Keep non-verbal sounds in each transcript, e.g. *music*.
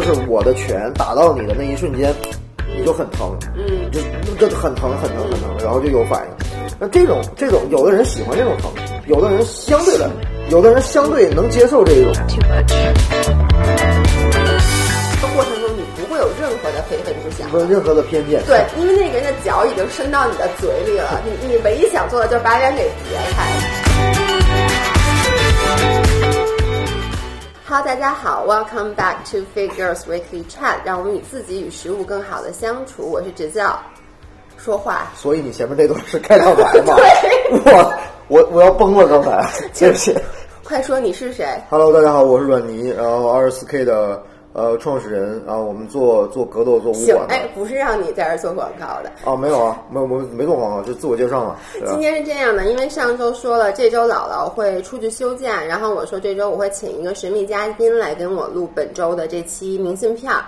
就是我的拳打到你的那一瞬间，你就很疼，嗯，就就很疼很疼很疼，然后就有反应。那这种这种，有的人喜欢这种疼，有的人相对的，有的人相对能接受这一种。这过程中你不会有任何的非分之想。没有任何的偏见。对，因为那个人的脚已经伸到你的嘴里了，你你唯一想做的就是把脸给别开。Hello，大家好，Welcome back to Figures Weekly Chat，让我们与自己与食物更好的相处。我是直教，说话所以你前面这段是开场白吗？*laughs* 对我我我要崩了，刚才，*laughs* 对不起。快说你是谁？Hello，大家好，我是阮尼，然后二十四 K 的呃创始人，然后我们做做格斗做武行馆，的哎，不是让你在这儿做广告的。啊，没有啊，没有，我没做广告，就自我介绍嘛，今？天是这样的，因为上周说了这周姥姥会出去休假，然后我说这周我会请一个神秘嘉宾来跟我录本周的这期明信片儿。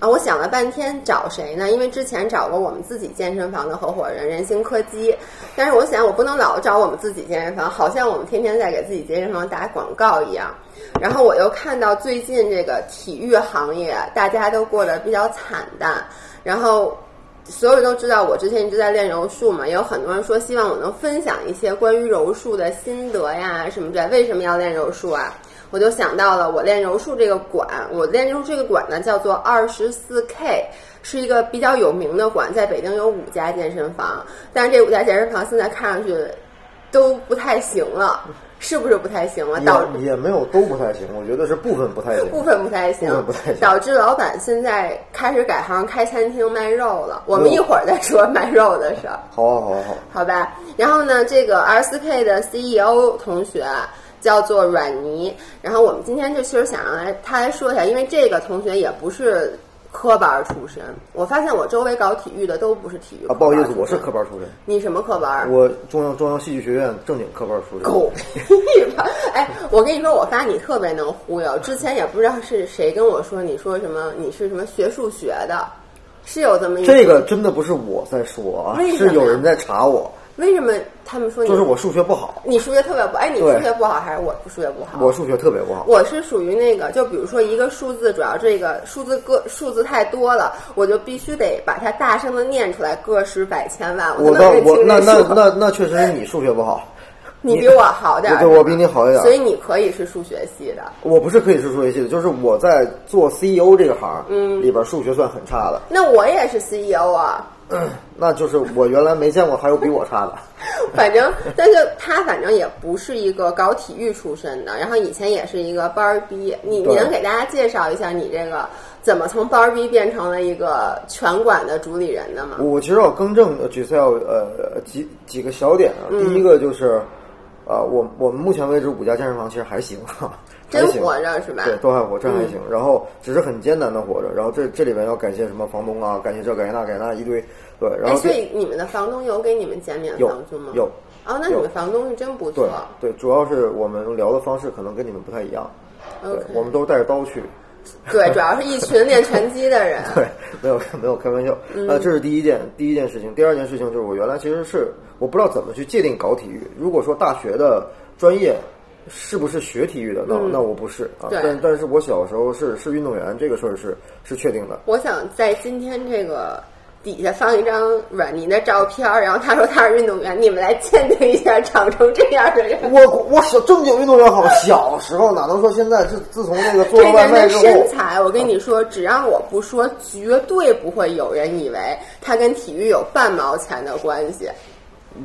啊，我想了半天找谁呢？因为之前找过我们自己健身房的合伙人人形柯基，但是我想我不能老找我们自己健身房，好像我们天天在给自己健身房打广告一样。然后我又看到最近这个体育行业大家都过得比较惨淡，然后所有人都知道我之前一直在练柔术嘛，也有很多人说希望我能分享一些关于柔术的心得呀什么的。为什么要练柔术啊？我就想到了我练柔术这个馆，我练柔术这个馆呢叫做二十四 K，是一个比较有名的馆，在北京有五家健身房，但是这五家健身房现在看上去都不太行了，是不是不太行了？导也也没有都不太行，我觉得是部分不太行。部分不太行，部分不太行导致老板现在开始改行开餐厅卖肉了。我们一会儿再说卖肉的事儿，好啊，好啊，好啊。好吧？然后呢，这个 R 四 K 的 CEO 同学叫做阮妮，然后我们今天就其实想让来他来说一下，因为这个同学也不是科班出身，我发现我周围搞体育的都不是体育啊，不好意思，我是科班出身，你什么科班？我中央中央戏剧学院正经科班出身。狗屁吧！哎，我跟你说，我发现你特别能忽悠。之前也不知道是谁跟我说，你说什么你是什么学数学的，是有这么一这个真的不是我在说啊是有人在查我，为什么他们说你就是我数学不好，你数学特别不？哎，你数学不好还是我数学不好？我数学特别不好。我是属于那个，就比如说一个数字，主要这个数字个数字太多了，我就必须得把它大声的念出来，个十百千万，我倒才能认我那那。那那确实是你数学不好，*laughs* 你比我好点儿，对我比你好一点所以你可以是数学系的。我不是可以是数学系的，就是我在做 CEO 这个行，嗯，里边数学算很差的，那我也是 CEO 啊，*clears throat* 那就是我原来没见过还有比我差的。*laughs* 反正，但是他反正也不是一个搞体育出身的，然后以前也是一个班儿逼。你你能给大家介绍一下你这个怎么从班儿逼变成了一个拳馆的主理人的吗？我其实要更正呃 Giselle 呃几几个小点啊，嗯第一个就是，呃，我我们目前为止五家健身房其实还行，真。活着是吧？对，都还活，真还行。然后只是很艰难的活着。然后这这里面要感谢什么房东啊，感谢这感谢那感谢那一堆。对，然哎，后这所以你们的房东有给你们减免房租吗？有。哦，那你们房东是真不错。对，主要是我们聊的方式可能跟你们不太一样。对我们都是带着刀去。对，*laughs* 主要是一群练拳击的人。对，没有没有开玩笑。嗯呃，这是第一件第一件事情。第二件事情就是我原来其实是我不知道怎么去界定搞体育。如果说大学的专业是不是学体育的，那、那我不是啊。但但是我小时候是是运动员，这个事儿是是确定的。我想在今天这个底下放一张阮妮的照片儿，然后他说他是运动员，你们来鉴定一下长成这样的人。我我小正经运动员好，小时候哪能说现在？自自从那个做外卖之后，身材，我跟你说，只要我不说，绝对不会有人以为他跟体育有半毛钱的关系。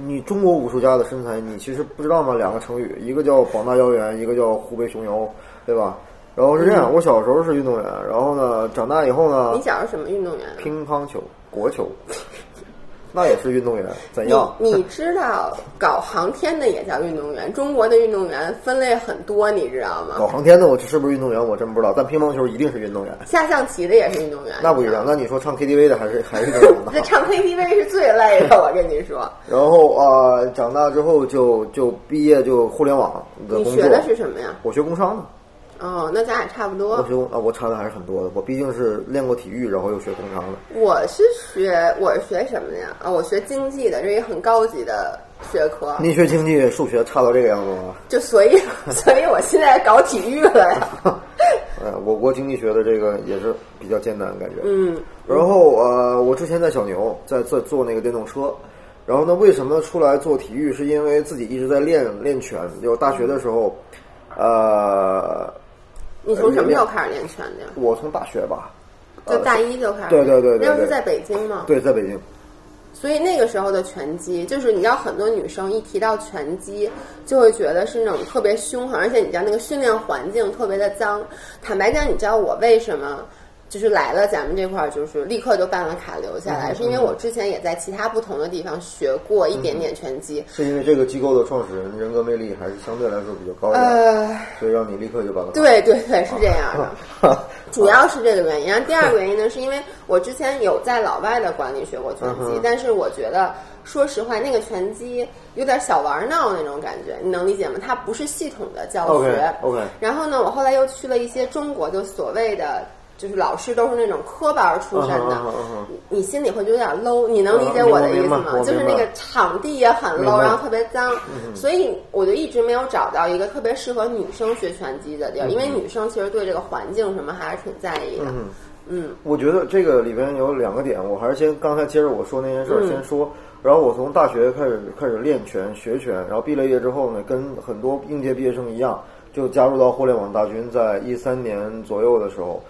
你中国武术家的身材，你其实不知道吗？两个成语，一个叫膀大腰圆，一个叫虎背熊腰，对吧？然后是这样，我小时候是运动员，然后呢，长大以后呢你，小时候什么运动员？乒乓球、国球，那也是运动员，怎样？你知道搞航天的也叫运动员？中国的运动员分类很多，你知道吗？搞航天的我是不是运动员？我真不知道，但乒乓球一定是运动员，下象棋的也是运动员，那不一样。那你说唱 KTV 的还是还是运动员这？唱 KTV 是最累的，我跟你说。然后啊、呃长大之后就就毕业就互联网的工作。你学的是什么呀？我学工商的。哦，那咱俩差不多我。学工啊，我差的还是很多的。我毕竟是练过体育，然后又学工商的。我是学我是学什么的呀？啊、我学经济的，这一个很高级的学科。你学经济、数学差到这个样子吗？就所以，*laughs* 所以我现在搞体育了呀。*laughs* 呃，我国经济学的这个也是比较艰难，感觉。嗯然后呃，我之前在小牛在在做那个电动车，然后呢，为什么出来做体育？是因为自己一直在练练拳。就大学的时候，呃，你从什么时候开始练拳的呀？我从大学吧，就大一就开始对。对对那时候是在北京吗？对，在北京。所以那个时候的拳击，就是你知道，很多女生一提到拳击，就会觉得是那种特别凶狠，而且你知道那个训练环境特别的脏。坦白讲，你知道我为什么就是来了咱们这块儿，就是立刻就办了卡留下来，嗯是因为我之前也在其他不同的地方学过一点点拳击。是因为这个机构的创始人人格魅力还是相对来说比较高一点，呃，所以让你立刻就把它对对对，是这样的。哈，*laughs* 主要是这个原因，然后第二个原因呢，是因为我之前有在老外的馆里学过拳击，嗯但是我觉得，说实话，那个拳击有点小玩闹那种感觉，你能理解吗？它不是系统的教学。OK，OK 然后呢，我后来又去了一些中国就所谓的。就是老师都是那种科班出身的你心里会觉得有点 low，你能理解我的意思吗？就是那个场地也很 low，然后特别脏，所以我就一直没有找到一个特别适合女生学拳击的地儿，因为女生其实对这个环境什么还是挺在意的。嗯。嗯。我觉得这个里边有两个点，我还是先刚才接着我说那件事儿嗯。先说。然后我从大学开始开始练拳学拳，然后毕了业之后呢，跟很多应届毕业生一样，就加入到互联网大军，在一三年左右的时候。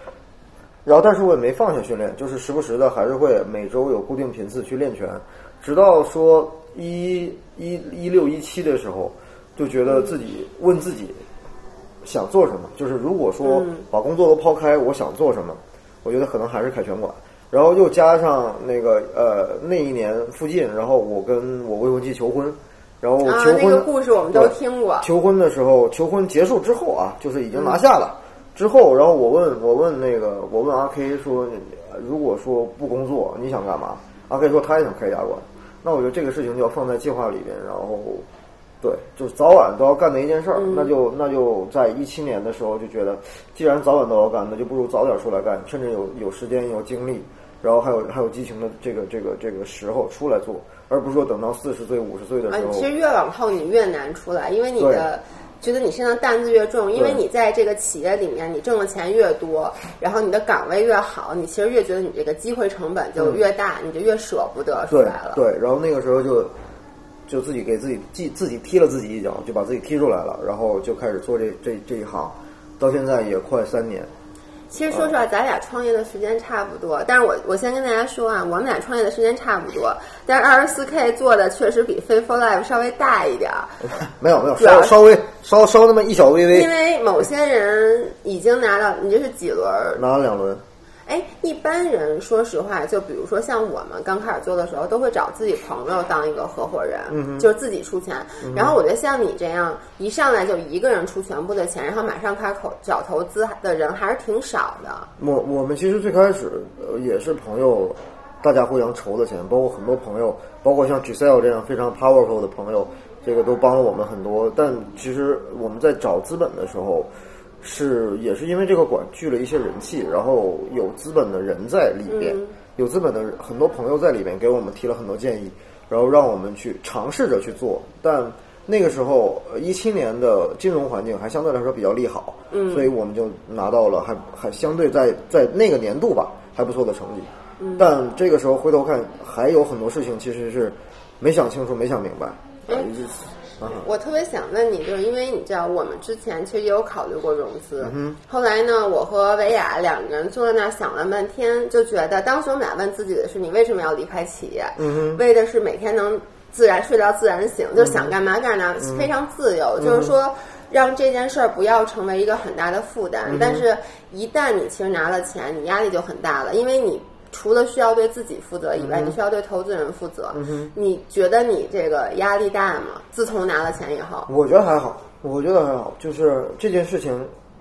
然后，但是我也没放下训练，就是时不时的还是会每周有固定频次去练拳，直到说一一一六一七的时候，就觉得自己问自己想做什么，就是如果说嗯把工作都抛开，我想做什么，我觉得可能还是开拳馆。然后又加上那个呃那一年附近，然后我跟我未婚妻求婚，然后啊，求婚、那个故事我们都听过。求婚的时候，求婚结束之后啊，就是已经拿下了。之后，然后我问我问那个我问阿 K 说，呃如果说不工作，你想干嘛？阿 K 说他也想开家馆。那我觉得这个事情就要放在计划里边，然后对，就是早晚都要干的一件事儿。那就那就在一七年的时候就觉得，既然早晚都要干，那就不如早点出来干，趁着有有时间有精力，然后还有还有激情的这个这个这个时候出来做，而不是说等到四十岁五十岁的啊时，候。其实越往后你越难出来，因为你的觉得你身上担子越重，因为你在这个企业里面你挣的钱越多，然后你的岗位越好，你其实越觉得你这个机会成本就越大，你就越舍不得出对来了。对，然后那个时候就就自己给自己自自己踢了自己一脚，就把自己踢出来了，然后就开始做这这这一行，到现在也快三年。其实说实话，咱俩创业的时间差不多，但是我我先跟大家说啊，我们俩创业的时间差不多，但是二十四 K 做的确实比 f a for Life 稍微大一点儿，*laughs* 没有没有，主要是稍稍微稍稍那么一小微微。因，为某些人已经拿到，你这是几轮儿？拿了两轮。哎，一般人说实话，就比如说像我们刚开始做的时候，都会找自己朋友当一个合伙人，嗯就是自己出钱。然后我觉得像你这样一上来就一个人出全部的钱，然后马上开口找投资的人还是挺少的。我我们其实最开始呃也是朋友，大家互相筹的钱，包括很多朋友，包括像 Giselle 这样非常 powerful 的朋友，这个都帮了我们很多。但其实我们在找资本的时候，是也是因为这个馆聚了一些人气，然后有资本的人在里边，有资本的很多朋友在里边给我们提了很多建议，然后让我们去尝试着去做，但。那个时候，一七年的金融环境还相对来说比较利好，嗯，所以我们就拿到了还还相对在在那个年度吧还不错的成绩，嗯，但这个时候回头看，还有很多事情其实是没想清楚、没想明白，我特别想问你，就是因为你知道，我们之前其实也有考虑过融资，嗯后来呢，我和维亚两个人坐在那儿想了半天，就觉得当时我们俩问自己的是，你为什么要离开企业？嗯为的是每天能自然睡到自然醒，就想干嘛干嘛，嗯非常自由。就是说，让这件事儿不要成为一个很大的负担。嗯但是，一旦你其实拿了钱，你压力就很大了，因为你。除了需要对自己负责以嗯外，你需要对投资人负责。你觉得你这个压力大吗？自从拿了钱以后，我觉得还好，我觉得还好，就是这件事情，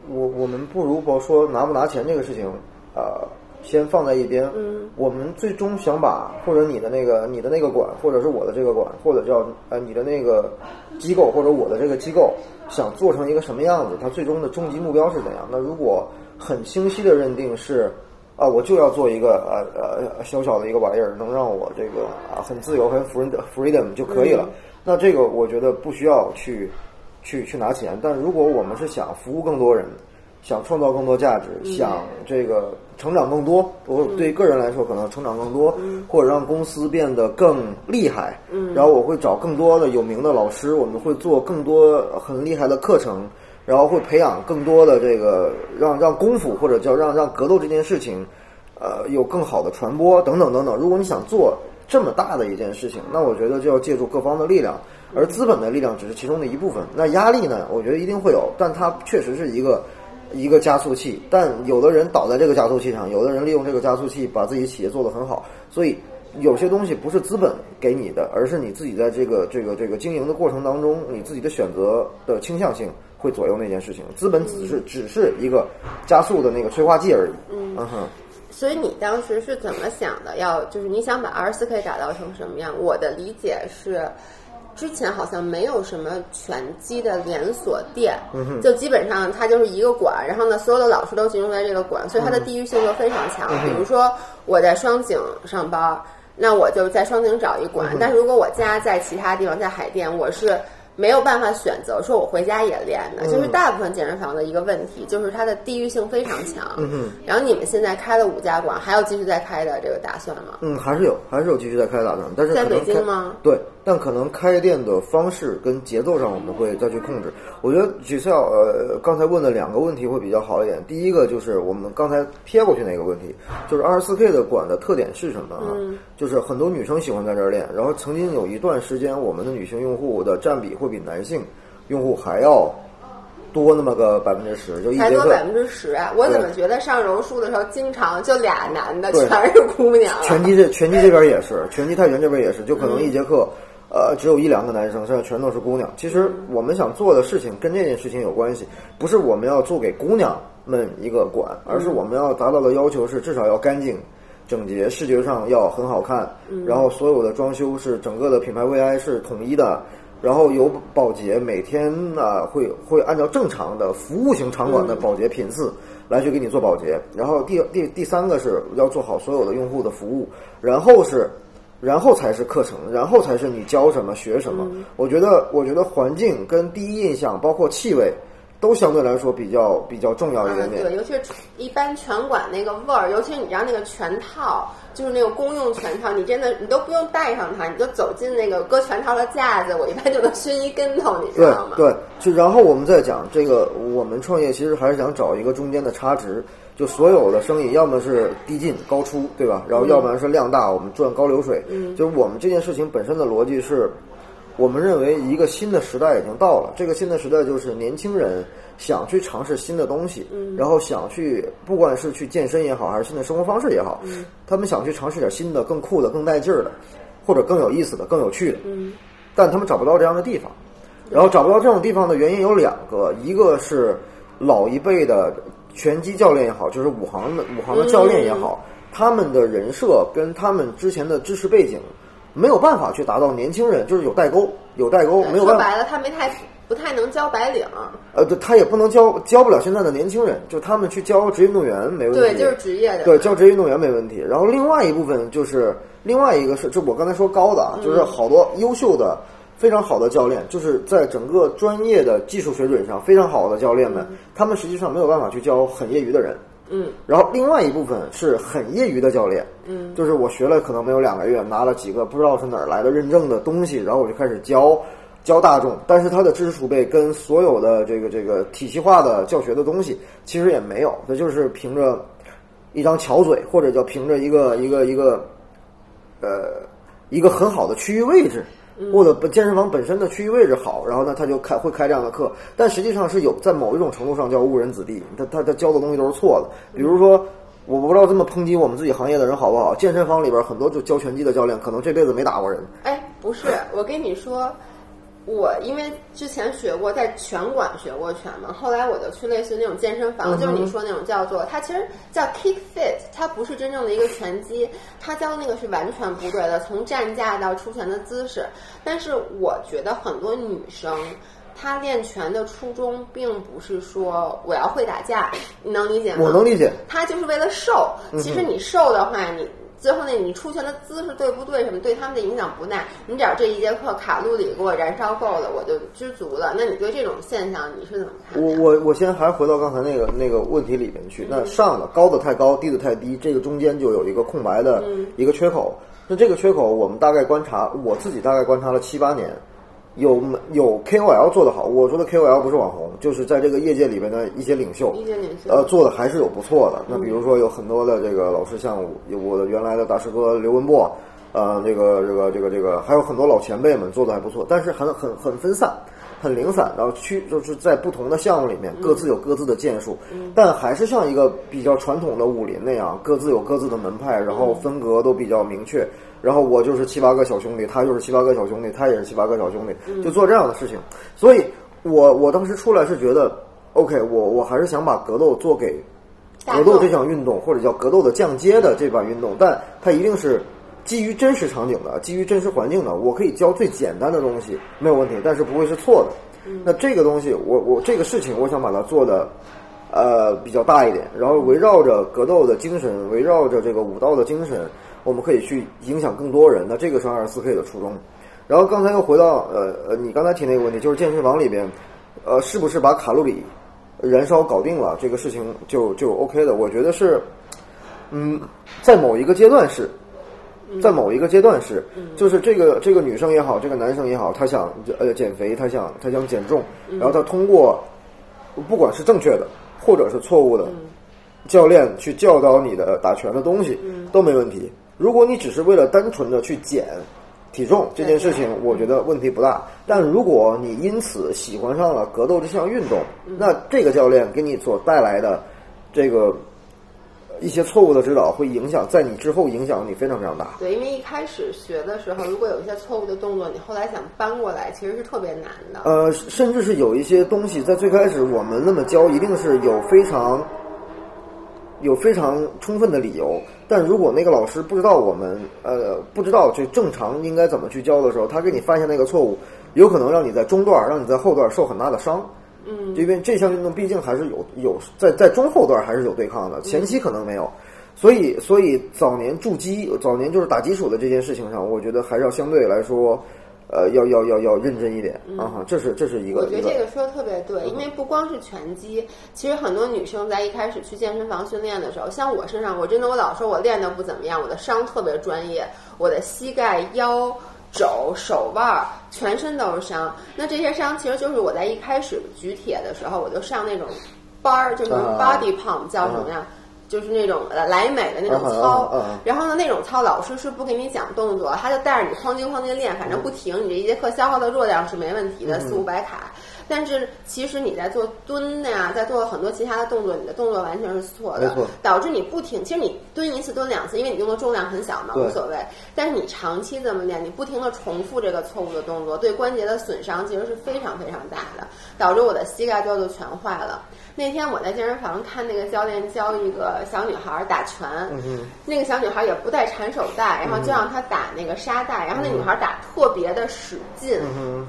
我我们不如不说拿不拿钱这个事情，呃，先放在一边。嗯，我们最终想把或者你的那个你的那个馆，或者是我的这个馆，或者叫呃你的那个机构或者我的这个机构，想做成一个什么样子，它最终的终极目标是怎样？那如果很清晰的认定是。啊，我就要做一个呃呃小小的一个玩意儿，能让我这个啊很自由、很 freedom freedom 就可以了。那这个我觉得不需要去去去拿钱，但如果我们是想服务更多人，想创造更多价值，想这个成长更多。我对个人来说，可能成长更多，或者让公司变得更厉害。然后我会找更多的有名的老师，我们会做更多很厉害的课程，然后会培养更多的这个让让功夫或者叫让让格斗这件事情，呃，有更好的传播等等等等。如果你想做这么大的一件事情，那我觉得就要借助各方的力量，而资本的力量只是其中的一部分。那压力呢？我觉得一定会有，但它确实是一个一个加速器。但有的人倒在这个加速器上，有的人利用这个加速器把自己企业做得很好。所以有些东西不是资本给你的，而是你自己在这个这个这个经营的过程当中，你自己的选择的倾向性会左右那件事情。资本只是只是一个加速的那个催化剂而已。嗯哼。所以你当时是怎么想的？要就是你想把二十四 K 打造成什么样？我的理解是，之前好像没有什么拳击的连锁店，就基本上它就是一个馆，然后呢，所有的老师都集中在这个馆，所以它的地域性就非常强。比如说我在双井上班，那我就在双井找一馆；但是如果我家在其他地方，在海淀，我是。没有办法选择说我回家也练的，就是大部分健身房的一个问题，就是它的地域性非常强。嗯然后你们现在开了五家馆，还有继续再开的这个打算吗？嗯，还是有，还是有继续再开的打算，但是在北京吗？对，但可能开店的方式跟节奏上我们会再去控制。我觉得 Giselle 呃刚才问的两个问题会比较好一点。第一个就是我们刚才撇过去那个问题，就是二十四 K 的馆的特点是什么啊？就是很多女生喜欢在这儿练，然后曾经有一段时间，我们的女性用户的占比会比男性用户还要多那么个百分之十，就一才多百分之十啊！我怎么觉得上柔术的时候，经常就俩男的全是姑娘啊？拳击这拳击这边也是，拳击泰拳这边也是，就可能一节课，呃，只有一两个男生，剩下全都是姑娘。其实我们想做的事情跟这件事情有关系，不是我们要做给姑娘们一个馆，而是我们要达到的要求是至少要干净、整洁，视觉上要很好看，然后所有的装修是整个的品牌 VI 是统一的。然后有保洁，每天呢会会按照正常的服务型场馆的保洁频次来去给你做保洁。然后第第第三个是要做好所有的用户的服务，然后是，然后才是课程，然后才是你教什么学什么。我觉得我觉得环境跟第一印象，包括气味，都相对来说比较比较重要一点点。对，尤其是一般拳馆那个味儿，尤其是你知道那个拳套。就是那个公用拳套，你真的你都不用带上它，你就走进那个搁拳套的架子，我一般就能熏一跟头，你知道吗？对，就然后我们再讲这个，我们创业其实还是想找一个中间的差值，就所有的生意要么是低进高出，对吧？然后要不然是量大，我们赚高流水。嗯，就是我们这件事情本身的逻辑是，我们认为一个新的时代已经到了，这个新的时代就是年轻人。想去尝试新的东西，然后想去，不管是去健身也好，还是新的生活方式也好，他们想去尝试点新的、更酷的、更带劲儿的，或者更有意思的、更有趣的。但他们找不到这样的地方，然后找不到这种地方的原因有两个，一个是老一辈的拳击教练也好，就是武行的武行的教练也好，他们的人设跟他们之前的知识背景没有办法去达到年轻人，就是有代沟，有代沟，没有办法。说白了，他没太。不太能教白领，呃，对，他也不能教教不了现在的年轻人，就他们去教职业运动员没问题，对，就是职业的，对，教职业运动员没问题。然后另外一部分就是另外一个是，就我刚才说高的啊，就是好多优秀的、非常好的教练，就是在整个专业的技术水准上非常好的教练们，他们实际上没有办法去教很业余的人，嗯。然后另外一部分是很业余的教练，嗯，就是我学了可能没有两个月，拿了几个不知道是哪儿来的认证的东西，然后我就开始教。教大众，但是他的知识储备跟所有的这个这个体系化的教学的东西其实也没有，他就是凭着一张巧嘴，或者叫凭着一个一个一个呃一个很好的区域位置，或者健身房本身的区域位置好，然后呢他就开会开这样的课，但实际上是有在某一种程度上叫误人子弟，他他他教的东西都是错的。比如说，我不知道这么抨击我们自己行业的人好不好？健身房里边很多就教拳击的教练，可能这辈子没打过人。哎，不是，我跟你说。我因为之前学过，在拳馆学过拳嘛，后来我就去类似那种健身房，就是你说那种叫做，它其实叫 Kick Fit，它不是真正的一个拳击，它教那个是完全不对的，从站架到出拳的姿势。但是我觉得很多女生，她练拳的初衷并不是说我要会打架，你能理解吗？我能理解。她就是为了瘦。其实你瘦的话，你。最后那你出拳的姿势对不对，什么对他们的影响不大。你只要这一节课卡路里给我燃烧够了，我就知足了。那你对这种现象你是怎么看？我我我先还回到刚才那个那个问题里面去。那上的高的太高，低的太低，这个中间就有一个空白的一个缺口。那这个缺口，我们大概观察，我自己大概观察了七八年。有有 KOL 做得好，我说的 KOL 不是网红，就是在这个业界里面的一些领袖，呃，做的还是有不错的。那比如说有很多的这个老师，像有我的原来的大师哥刘文博，呃，这个这个这个这个，还有很多老前辈们做的还不错，但是很很很分散，很零散，然后区就是在不同的项目里面各自有各自的建树，但还是像一个比较传统的武林那样，各自有各自的门派，然后分隔都比较明确。然后我就是七八个小兄弟，他就是七八个小兄弟，他也是七八个小兄弟，就做这样的事情。所以，我我当时出来是觉得，OK，我我还是想把格斗做给格斗这项运动，或者叫格斗的降阶的这版运动，但它一定是基于真实场景的，基于真实环境的。我可以教最简单的东西没有问题，但是不会是错的。那这个东西，我我这个事情，我想把它做的呃比较大一点，然后围绕着格斗的精神，围绕着这个武道的精神。我们可以去影响更多人，那这个是二十四 K 的初衷。然后刚才又回到呃呃，你刚才提那个问题，就是健身房里边，呃，是不是把卡路里燃烧搞定了，这个事情就就 OK 的？我觉得是，嗯，在某一个阶段是，在某一个阶段是，就是这个这个女生也好，这个男生也好，他想呃减肥，他想他想减重，然后他通过不管是正确的或者是错误的教练去教导你的打拳的东西，都没问题。如果你只是为了单纯的去减体重这件事情，我觉得问题不大。但如果你因此喜欢上了格斗这项运动，那这个教练给你所带来的这个一些错误的指导，会影响在你之后影响你非常非常大。对，因为一开始学的时候，如果有一些错误的动作，你后来想搬过来，其实是特别难的。呃，甚至是有一些东西在最开始我们那么教，一定是有非常。有非常充分的理由，但如果那个老师不知道我们呃不知道就正常应该怎么去教的时候，他给你犯下那个错误，有可能让你在中段让你在后段受很大的伤。嗯，因为这项运动毕竟还是有有在在中后段还是有对抗的，前期可能没有，所以所以早年筑基早年就是打基础的这件事情上，我觉得还是要相对来说。呃，要要要要认真一点啊！这是这是一个。我觉得这个说的特别对，因为不光是拳击，其实很多女生在一开始去健身房训练的时候，像我身上，我真的我老说我练的不怎么样，我的伤特别专业，我的膝盖、腰、肘、手腕，全身都是伤。那这些伤其实就是我在一开始举铁的时候，我就上那种班儿，就是 body pump 叫什么呀？就是那种莱美的那种操，然后呢，那种操老师是不给你讲动作，他就带着你哐叽哐叽练，反正不停，你这一节课消耗的热量是没问题的，四五百卡。但是其实你在做蹲呀，在做很多其他的动作，你的动作完全是错的，导致你不停。其实你蹲一次蹲两次，因为你用的重量很小嘛，无所谓。但是你长期这么练，你不停的重复这个错误的动作，对关节的损伤其实是非常非常大的，导致我的膝盖最后就全坏了。那天我在健身房看那个教练教一个小女孩打拳，那个小女孩也不带缠手带，然后就让她打那个沙袋，然后那女孩打特别的使劲，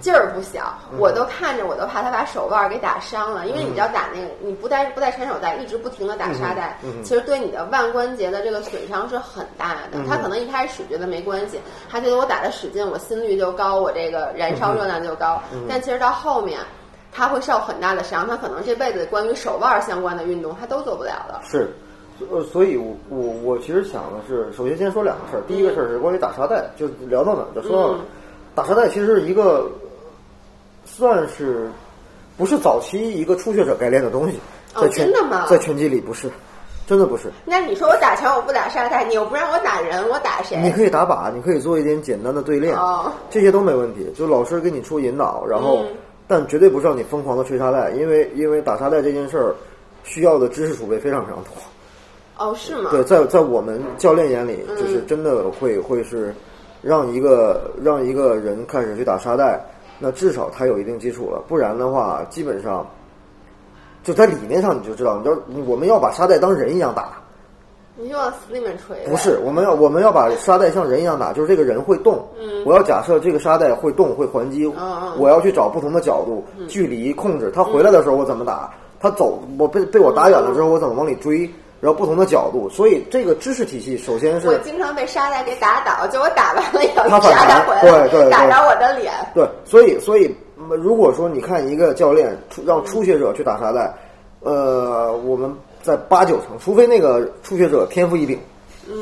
劲儿不小，我都看着我都怕她把手腕给打伤了，因为你知道打那个你不带不带缠手带，一直不停的打沙袋，其实对你的腕关节的这个损伤是很大的。她可能一开始觉得没关系，她觉得我打的使劲，我心率就高，我这个燃烧热量就高，但其实到后面。他会受很大的伤，他可能这辈子关于手腕相关的运动他都做不了了。是，呃，所以我我我其实想的是，首先先说两个事儿。第一个事儿是关于打沙袋，就聊到哪就说到哪。打沙袋其实是一个算是不是早期一个初学者该练的东西。哦，真的吗？在拳击里不是，真的不是。那你说我打拳我不打沙袋，你又不让我打人，我打谁？你可以打靶，你可以做一点简单的对练，这些都没问题。就老师给你出引导，然后。但绝对不是让你疯狂的吹沙袋，因为因为打沙袋这件事儿，需要的知识储备非常非常多。哦，是吗？对，在在我们教练眼里，就是真的会会是让一个让一个人开始去打沙袋，那至少他有一定基础了，不然的话，基本上就在理念上你就知道，你知道我们要把沙袋当人一样打。你就往死里面锤。不是，我们要我们要把沙袋像人一样打，就是这个人会动。嗯。我要假设这个沙袋会动会还击。我要去找不同的角度、距离控制。他回来的时候我怎么打？他走我被被我打远了之后我怎么往里追？然然后不同的角度，所以这个知识体系首先是我经常被沙袋给打倒，就我打完了以后，他反沙袋弹回来对对对打着我的脸。对，所以所以嗯如果说你看一个教练初让初学者去打沙袋，呃，我们在八九成，除非那个初学者天赋异禀，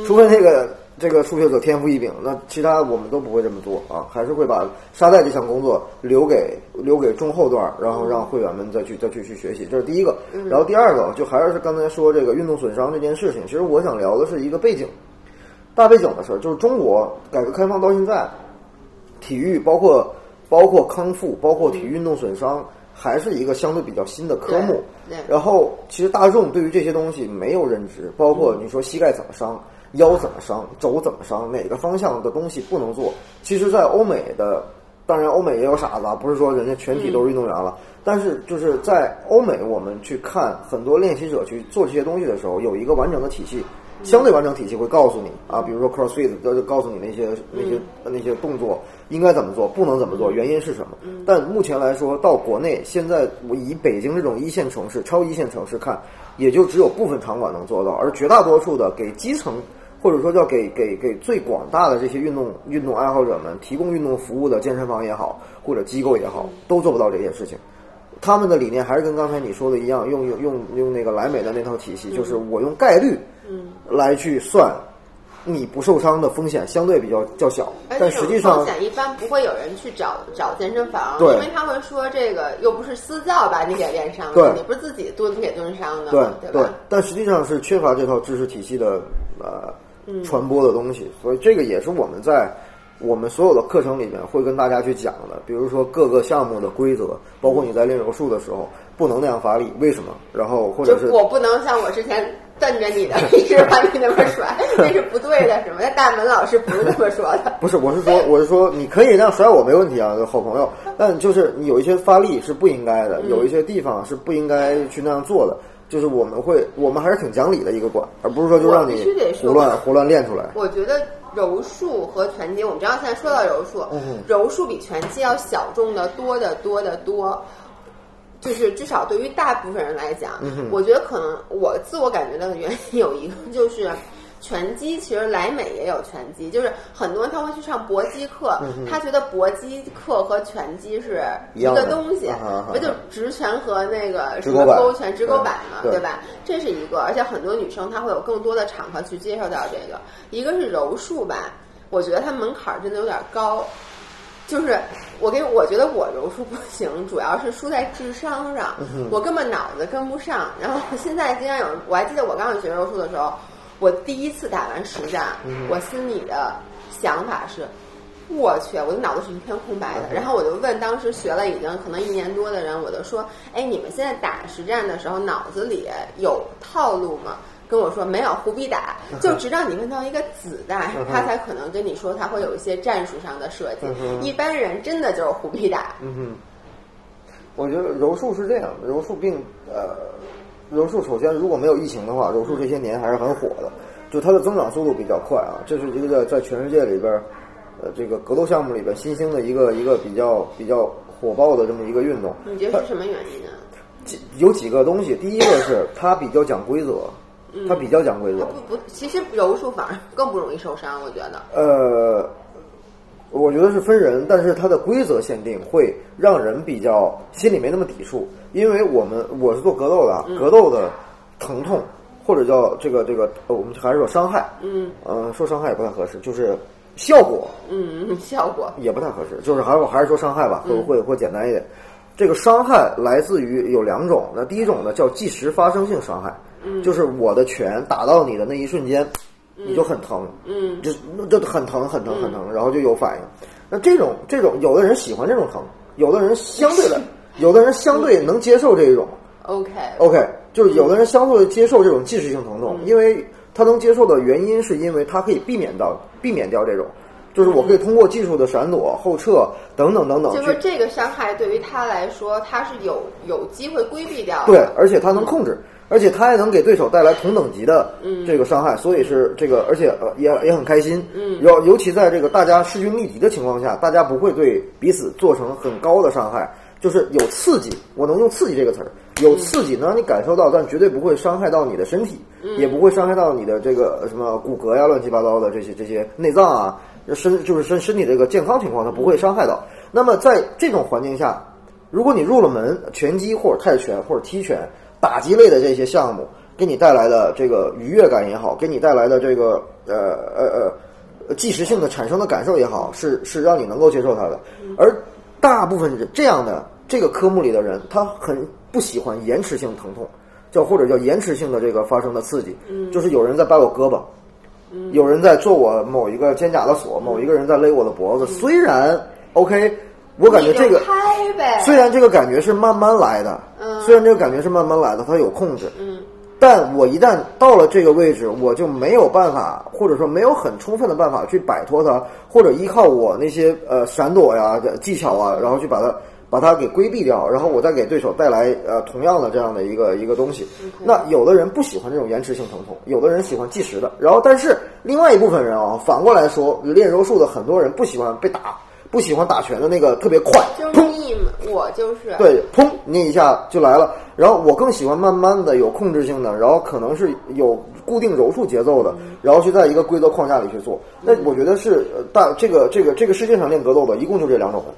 除非那个这个初学者天赋异禀，那其他我们都不会这么做啊，还是会把沙袋这项工作留给留给中后段，然后让会员们再去再去去学习，这是第一个。然后第二个就还是刚才说这个运动损伤这件事情，其实我想聊的是一个背景，大背景的事儿，就是中国改革开放到现在，体育包括包括康复，包括体育运动损伤，还是一个相对比较新的科目。然后其实大众对于这些东西没有认知，包括你说膝盖怎么伤、腰怎么伤、肘怎么伤，哪个方向的东西不能做。其实，在欧美的，当然欧美也有傻子，啊，不是说人家全体都是运动员了。但是就是在欧美，我们去看很多练习者去做这些东西的时候，有一个完整的体系，相对完整体系会告诉你啊，比如说 CrossFit 就告诉你那些那些那些动作应该怎么做，不能怎么做，原因是什么。但目前来说，到国内现在我以北京这种一线城市、超一线城市看，也就只有部分场馆能做到，而绝大多数的给基层或者说叫给给给最广大的这些运动运动爱好者们提供运动服务的健身房也好，或者机构也好，都做不到这件事情。他们的理念还是跟刚才你说的一样，用用用用那个莱美的那套体系，就是我用概率，嗯，来去算你不受伤的风险相对比较较小，但实际上风险一般不会有人去找找健身房，对。因为他会说这个又不是私教把你给练伤对。的，你不是自己蹲给蹲伤的对嘛，对？但实际上是缺乏这套知识体系的呃嗯。传播的东西，所以这个也是我们在我们所有的课程里面会跟大家去讲的，比如说各个项目的规则，包括你在练柔术的时候不能那样发力，为什么？然后或者就是我不能像我之前瞪着你的一直把你那么甩，*laughs* 那是不对的，什么？那大门老师不是这么说的。*laughs* 不是，我是说，我是说，你可以那样甩我没问题啊，好朋友。但就是你有一些发力是不应该的，有一些地方是不应该去那样做的。就是我们会，我们还是挺讲理的一个馆，而不是说就让你胡乱胡乱练出来。我觉得柔术和拳击，我们知道现在说到柔术，嗯柔术比拳击要小众的多得多得多。就是至少对于大部分人来讲，嗯我觉得可能我自我感觉到的原因有一个就是。拳击其实莱美也有拳击，就是很多人他会去上搏击课，他觉得搏击课和拳击是一个东西不就直拳和那个什么勾拳、直勾板嘛，对对吧？这是一个，而且很多女生她会有更多的场合去接受到这个。一个是柔术吧，我觉得它门槛儿真的有点高，就是我给我觉得我柔术不行，主要是输在智商上，我根本脑子跟不上。然后现在经常有，我还记得我刚开始学柔术的时候，我第一次打完实战，我心里的想法是。我去，我的脑子是一片空白的。然后我就问当时学了已经可能一年多的人，我就说：“哎，你们现在打实战的时候，脑子里有套路吗？”跟我说没有，胡逼打。*laughs* 就直到你问到一个子弹，他才可能跟你说他会有一些战术上的设计。一般人真的就是胡逼打。嗯哼，我觉得柔术是这样的，柔术并呃，柔术首先如果没有疫情的话，柔术这些年还是很火的，就它的增长速度比较快啊，这是一个在全世界里边儿，呃，这个格斗项目里边新兴的一个一个比较比较火爆的这么一个运动。你觉得是什么原因呢？几有几个东西，第一个是它比较讲规则，它比较讲规则。不不，其实柔术反而更不容易受伤，我觉得。呃，我觉得是分人，但是它的规则限定会让人比较心里没那么抵触，因为我们我是做格斗的，啊，格斗的疼痛或者叫这个这个，呃我们还是说伤害，嗯。呃，说伤害也不太合适，就是效果嗯，*laughs* 效果。也不太合适，就是还是还是说伤害吧，会会会简单一点。这个伤害来自于有两种，那第一种呢叫即时发生性伤害，嗯。就是我的拳打到你的那一瞬间，你就很疼，嗯。就就很疼很疼很疼，然后就有反应。那这种这种，有的人喜欢这种疼，有的人相对的，*laughs* 有的人相对能接受这一种。，OK，OK，就是有的人相对接受这种即时性疼痛，嗯。因为他能接受的原因是因为他可以避免到避免掉这种，就是我可以通过技术的闪躲、后撤等等等等就是这个伤害对于他来说，他是有有机会规避掉的。对，而且他能控制，而且他还能给对手带来同等级的嗯这个伤害，所以是这个，而且呃也也很开心。嗯尤尤其在这个大家势均力敌的情况下，大家不会对彼此做成很高的伤害，就是有刺激，我能用刺激这个词儿，有刺激能让你感受到，但绝对不会伤害到你的身体，也不会伤害到你的这个什么骨骼呀、乱七八糟的这些这些内脏啊，身就是身身体这个健康情况，它不会伤害到。那么在这种环境下，如果你入了门，拳击或者泰拳或者踢拳打击类的这些项目，给你带来的这个愉悦感也好，给你带来的这个呃呃呃呃即时性的产生的感受也好，是是让你能够接受它的。而大部分这样的这个科目里的人，他很不喜欢延迟性疼痛，叫或者叫延迟性的这个发生的刺激，就是有人在掰我胳膊，有人在做我某一个肩胛的锁，某一个人在勒我的脖子。虽然 OK，我感觉这个虽然这个感觉是慢慢来的，嗯。虽然这个感觉是慢慢来的，它有控制，嗯。但我一旦到了这个位置，我就没有办法，或者说没有很充分的办法去摆脱它，或者依靠我那些呃闪躲呀、技巧啊，然后去把它把它给规避掉，然后我再给对手带来呃同样的这样的一个一个东西。那有的人不喜欢这种延迟性疼痛，有的人喜欢计时的，然后但是另外一部分人啊，反过来说，练柔术的很多人不喜欢被打，不喜欢打拳的那个特别快，就是我就是，对，砰，捏一下就来了。然后我更喜欢慢慢的、有控制性的，然后可能是有固定柔术节奏的，然后去在一个规则框架里去做。那我觉得是呃大这个这个这个世界上练格斗的，一共就这两种人。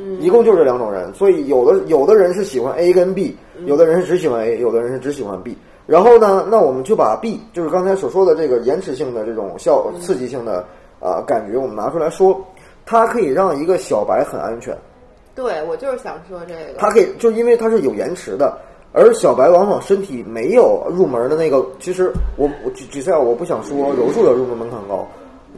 嗯一共就这两种人，所以有的有的人是喜欢 A 跟 B，有的人是只喜欢 A，有的人是只喜欢 B。然后呢，那我们就把 B，就是刚才所说的这个延迟性的这种效刺激性的啊、感觉，我们拿出来说，它可以让一个小白很安全。对我就是想说这个，它可以就因为它是有延迟的，而小白往往身体没有入门的那个。其实我我举举赛，我不想说柔术的入门门槛高，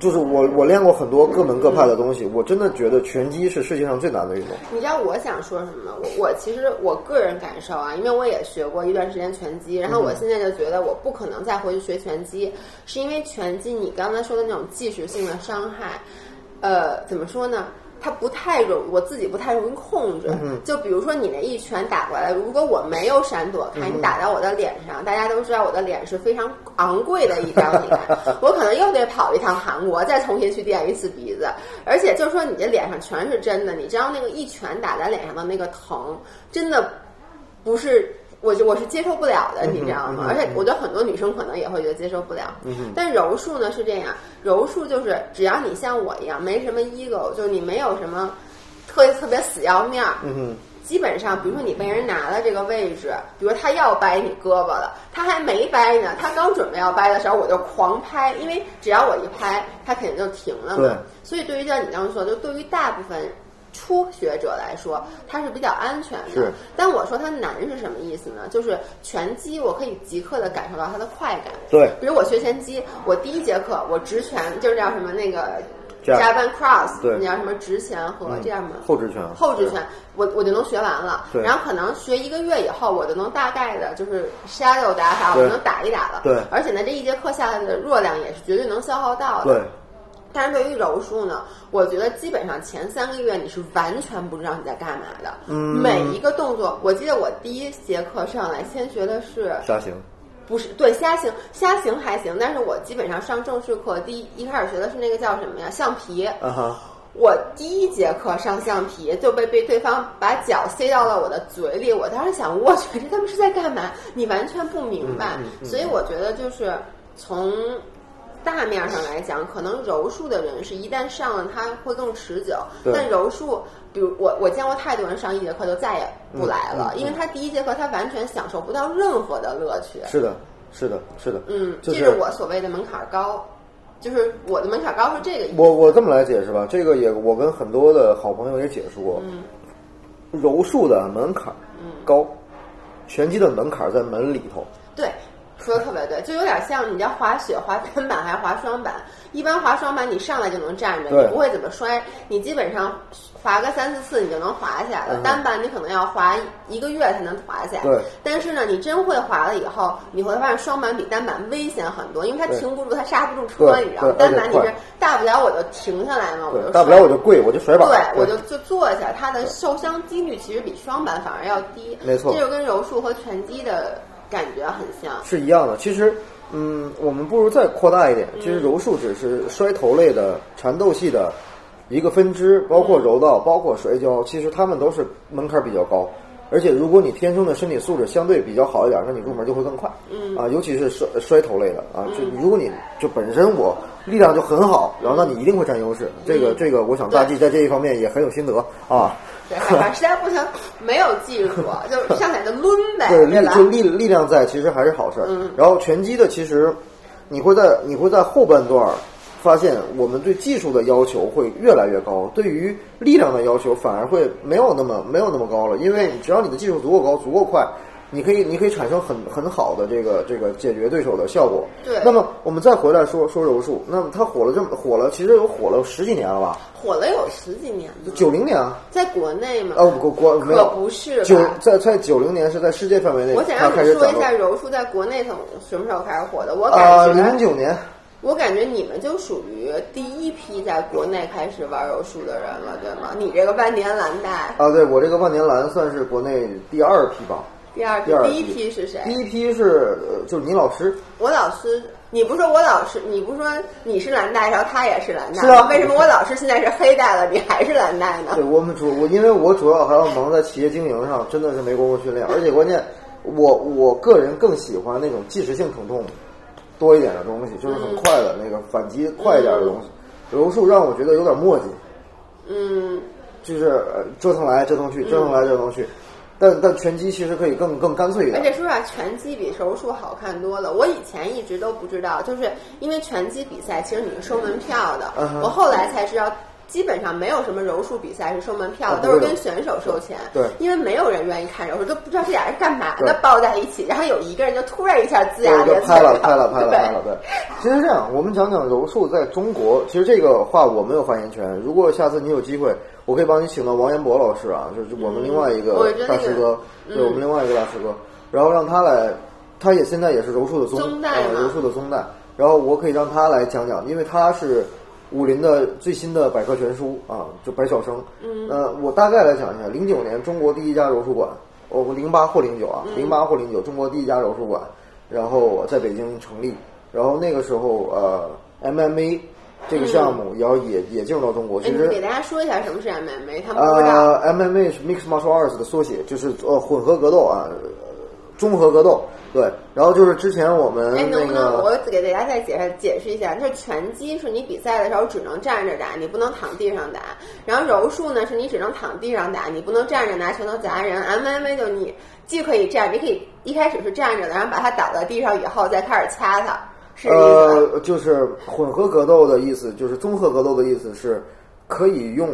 就是我我练过很多各门各派的东西，我真的觉得拳击是世界上最难的运动。你知道我想说什么？我我其实我个人感受啊，因为我也学过一段时间拳击，然后我现在就觉得我不可能再回去学拳击，是因为拳击你刚才说的那种技术性的伤害，呃，怎么说呢？它不太容，我自己不太容易控制。就比如说你那一拳打过来，如果我没有闪躲开，你打到我的脸上，大家都知道我的脸是非常昂贵的一张脸，我可能又得跑一趟韩国，再重新去垫一次鼻子。而且就是说你这脸上全是真的，你知道那个一拳打在脸上的那个疼，真的不是。我就我是接受不了的，你知道吗？而且我觉得很多女生可能也会觉得接受不了。但柔术呢是这样，柔术就是只要你像我一样没什么 ego，就是你没有什么特别特别死要面儿，嗯基本上，比如说你被人拿了这个位置，比如他要掰你胳膊了，他还没掰呢，他刚准备要掰的时候，我就狂拍，因为只要我一拍，他肯定就停了嘛。对所以对于像你刚刚说，就对于大部分初学者来说，它是比较安全的。是但我说它难是什么意思呢？就是拳击，我可以即刻的感受到它的快感。对比如我学拳击，我第一节课我直拳就是叫什么那个 Jab Japan Cross，对你叫什么直拳和这样吗？后直拳后直拳，我我就能学完了。对然后可能学一个月以后，我就能大概的就是 shadow 打法，我就能打一打了。对而且呢，这一节课下来的热量也是绝对能消耗到的。对，但是对于柔术呢，我觉得基本上前三个月你是完全不知道你在干嘛的。嗯每一个动作，我记得我第一节课上来先学的是瞎行。不是对虾行，虾行还行，但是我基本上上正式课第一一开始学的是那个叫什么呀？橡皮。啊哈，我第一节课上橡皮就被被对方把脚塞到了我的嘴里，我当时想，我去，这他们是在干嘛？你完全不明白。嗯嗯嗯所以我觉得就是从大面上来讲，可能柔术的人是一旦上了，他会更持久。但柔术，比如我我见过太多人上一节课就再也不来了，嗯嗯因为他第一节课他完全享受不到任何的乐趣。是的，是的，是的。嗯，就是这是我所谓的门槛高，就是我的门槛高是这个意思。我我这么来解释吧，这个也我跟很多的好朋友也解释过，嗯柔术的门槛高，拳击的门槛在门里头。对，说的特别对，就有点像你在滑雪，滑单板还是滑双板。一般滑双板你上来就能站着，你不会怎么摔，你基本上滑个三四次你就能滑下来了。嗯单板你可能要滑一个月才能滑下来。对。但是呢，你真会滑了以后，你会发现双板比单板危险很多，因为它停不住，它刹不住车，对你知道单板你是大不了我就停下来嘛，我就，大不了我就跪，我就甩把。对，我就就坐下，它的受伤几率其实比双板反而要低。没错这就跟柔术和拳击的感觉很像。是一样的。其实，嗯，我们不如再扩大一点。其实柔术只是摔头类的缠斗系的一个分支，包括柔道，包括摔跤，其实他们都是门槛比较高。而且如果你天生的身体素质相对比较好一点，那你入门就会更快。嗯啊，尤其是摔摔头类的啊，就如果你就本身我力量就很好，然后那你一定会占优势。这个这个，我想大 G 在这一方面也很有心得啊。对，实在不行没有技术，*laughs* 就上来就抡呗。对，力就力力量在，其实还是好事儿。嗯。然后拳击的其实，你会在你会在后半段发现，我们对技术的要求会越来越高，对于力量的要求反而会没有那么没有那么高了。因为只要你的技术足够高、足够快，你可以你可以产生很很好的这个这个解决对手的效果。对。那么我们再回来说说柔术，那么它火了这么火了，其实有火了十几年了吧？火了有十几年了，九零年啊，在国内吗？哦，国国没有，不是九在在九零年是在世界范围内。我想让你说一下柔术在国内从什么时候开始火的？我感觉零九年，我感觉你们就属于第一批在国内开始玩柔术的人了，对吗？你这个万年蓝带啊，对我这个万年蓝算是国内第二批吧。第二批，第一批是谁？第一批是就是你老师，我老师。你不说我老师，你不说你是蓝带，然后他也是蓝带，是啊？为什么我老师现在是黑带了，你还是蓝带呢？对我们主我因为我主要还要忙在企业经营上，真的是没工夫训练，而且关键我我个人更喜欢那种即时性疼痛多一点的东西，就是很快的那个反击快一点的东西。柔术让我觉得有点磨叽，嗯，就是折腾来折腾去，折腾来折腾去。但但拳击其实可以更更干脆一点，而且说实话，拳击比柔术好看多了。我以前一直都不知道，就是因为拳击比赛其实你是收门票的，我后来才知道。基本上没有什么柔术比赛是收门票的，都是跟选手收钱。对，因为没有人愿意看柔术，都不知道这俩人干嘛的，抱在一起，然后有一个人就突然一下龇牙咧嘴，拍了拍了拍了拍了。对，其实这样，我们讲讲柔术在中国。其实这个话我没有发言权。如果下次你有机会，我可以帮你请到王彦博老师啊，就是我们另外一个大师哥，对我们另外一个大师哥，然后让他来，他也现在也是柔术的宗呃，柔术的宗代，然后我可以让他来讲讲，因为他是。武林的最新的百科全书啊，就白晓生。嗯，呃，我大概来讲一下，零九年中国第一家柔术馆，哦，零八或零九啊，零八或零九，中国第一家柔术馆，然后在北京成立，然后那个时候呃，MMA 这个项目也要也也进入到中国。其实给大家说一下什么是 MMA，他们不知道。呃，MMA 是 Mixed Martial Arts 的缩写，就是呃混合格斗啊。综合格斗，对，然后就是之前我们哎，能不能，我给大家再解释解释一下，就是拳击是你比赛的时候只能站着打，你不能躺地上打；然后柔术呢，是你只能躺地上打，你不能站着拿拳头砸人。MMA 就你既可以站，你可以一开始是站着的，然后把它倒在地上以后再开始掐它。是呃，就是混合格斗的意思，就是综合格斗的意思是可以用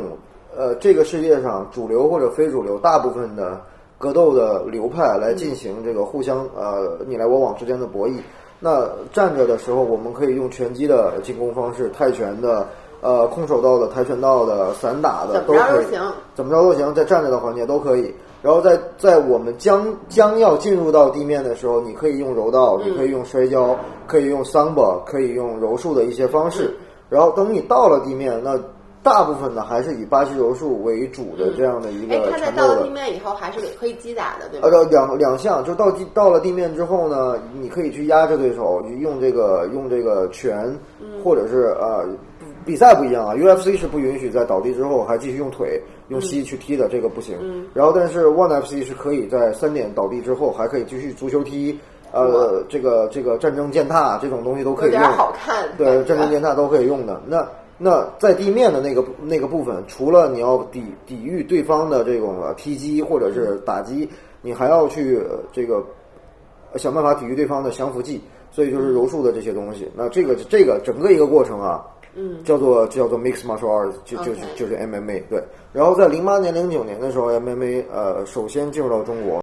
呃这个世界上主流或者非主流大部分的。格斗的流派来进行这个互相呃你来我往之间的博弈。那站着的时候，我们可以用拳击的进攻方式、泰拳的、呃空手道的、跆拳道的、散打的都可以，怎么着都行，在站着的环节都可以。然后在在我们将将要进入到地面的时候，你可以用柔道，你可以用摔跤，可以用桑巴，可以用柔术的一些方式。然后等你到了地面，那。大部分呢还是以巴西柔术为主的这样的一个他在到了地面以后还是可以击打的，对吧？呃，两两项，就到地到了地面之后呢，你可以去压制对手，用这个用这个拳，或者是呃，比赛不一样啊，UFC 是不允许在倒地之后还继续用腿用膝去踢的，这个不行。然后，但是 ONE FC 是可以在三点倒地之后还可以继续足球踢，呃，这个这个战争践踏这种东西都可以用，好看。对，战争践踏都可以用的那。那在地面的那个那个部分，除了你要抵抵御对方的这种踢击或者是打击，你还要去这个想办法抵御对方的降服技，所以就是柔术的这些东西。那这个这个整个一个过程啊，嗯，叫做叫做 mixed martial arts，就就是就是 MMA 对。然后在零八年零九年的时候，MMA 呃首先进入到中国。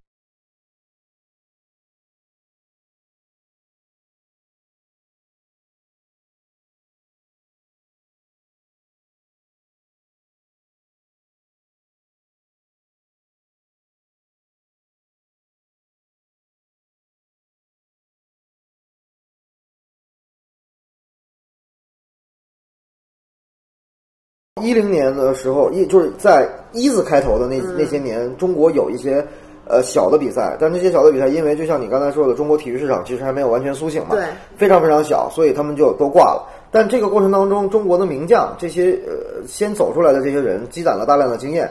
一零年的时候，一就是在一字开头的那那些年，中国有一些呃小的比赛，但这些小的比赛，因为就像你刚才说的，中国体育市场其实还没有完全苏醒嘛，对，非常非常小，所以他们就都挂了。但这个过程当中，中国的名将这些呃先走出来的这些人，积攒了大量的经验，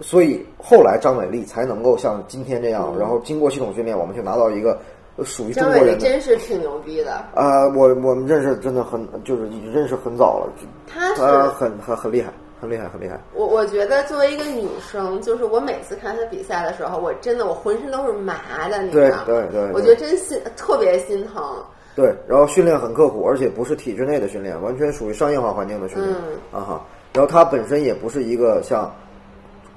所以后来张伟丽才能够像今天这样，然后经过系统训练，我们就拿到一个属于中张伟丽国人的。真是挺牛逼的，啊、我我们认识真的很，就是已经认识很早了，她是他很很很厉害，很厉害，很厉害。我我觉得作为一个女生，就是我每次看她比赛的时候，我真的我浑身都是麻的，你知对道吗？对对，我觉得真心特别心疼。对，然后训练很刻苦，而且不是体制内的训练，完全属于商业化环境的训练、嗯啊哈。然后她本身也不是一个像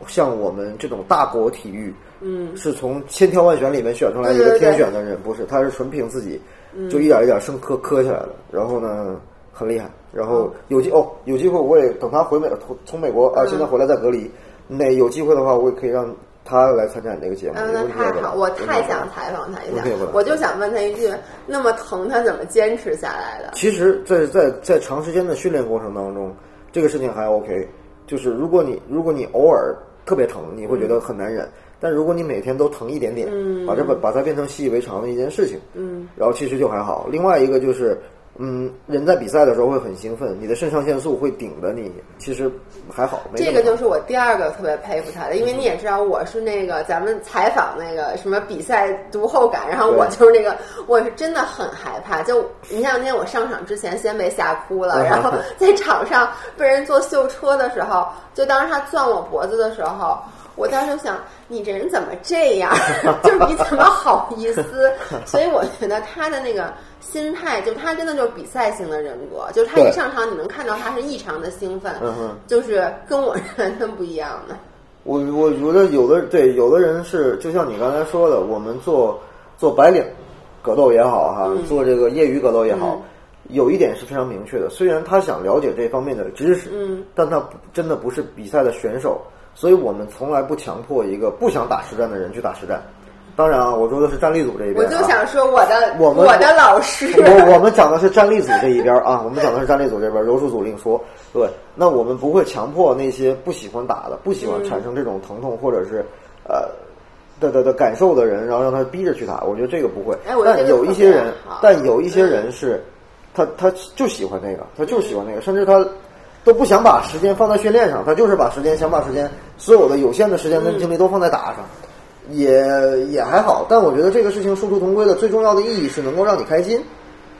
像我们这种大国体育，嗯，是从千挑万选里面选出来一个天选的人，不是，他是纯凭自己就一点一点生磕磕下来的。然后呢，很厉害。然后有机哦，有机会我也等他回美从从美国啊，现在回来在隔离，那有机会的话，我也可以让他来参加你那个节目。嗯，那太问题的好，我太想采访他一下我就想问他一句：那么疼，他怎么坚持下来的？其实在，在在长时间的训练过程当中，这个事情还 OK。就是如果你如果你偶尔特别疼，你会觉得很难忍。但如果你每天都疼一点点，嗯把这把把它变成习以为常的一件事情，嗯，然后其实就还好。另外一个就是，嗯，人在比赛的时候会很兴奋，你的肾上腺素会顶着你，其实还好。这个就是我第二个特别佩服他的，因为你也知道我是那个咱们采访那个什么比赛读后感，然后我就是那个我是真的很害怕。就你像那天我上场之前先被吓哭了，*laughs* 然后在场上被人坐秀车的时候，就当时他攥我脖子的时候。我当时想，你这人怎么这样？*laughs* 就是你怎么好意思？*laughs* 所以我觉得他的那个心态，就他真的就是比赛型的人格，就是他一上场，你能看到他是异常的兴奋，就是跟我是完全不一样的。我我觉得有的对有的人是，就像你刚才说的，我们做做白领格斗也好哈，嗯做这个业余格斗也好，有一点是非常明确的。虽然他想了解这方面的知识，嗯，但他不真的不是比赛的选手，所以我们从来不强迫一个不想打实战的人去打实战。当然啊，我说的是战力组这一边、啊。我就想说，我的我们我的老师，我我们讲的是战力组这一边儿啊，*laughs* 我们讲的是战力组这边儿，柔术组另说。对，那我们不会强迫那些不喜欢打的、不喜欢产生这种疼痛或者是呃的的的感受的人，然后让他逼着去打。我觉得这个不会。哎我但有一些人但有一些人是，他他就喜欢那个，他就喜欢那个，甚至他。都不想把时间放在训练上，他就是把时间想把时间所有的有限的时间跟精力都放在打上，也也还好。但我觉得这个事情殊途同归的最重要的意义是能够让你开心，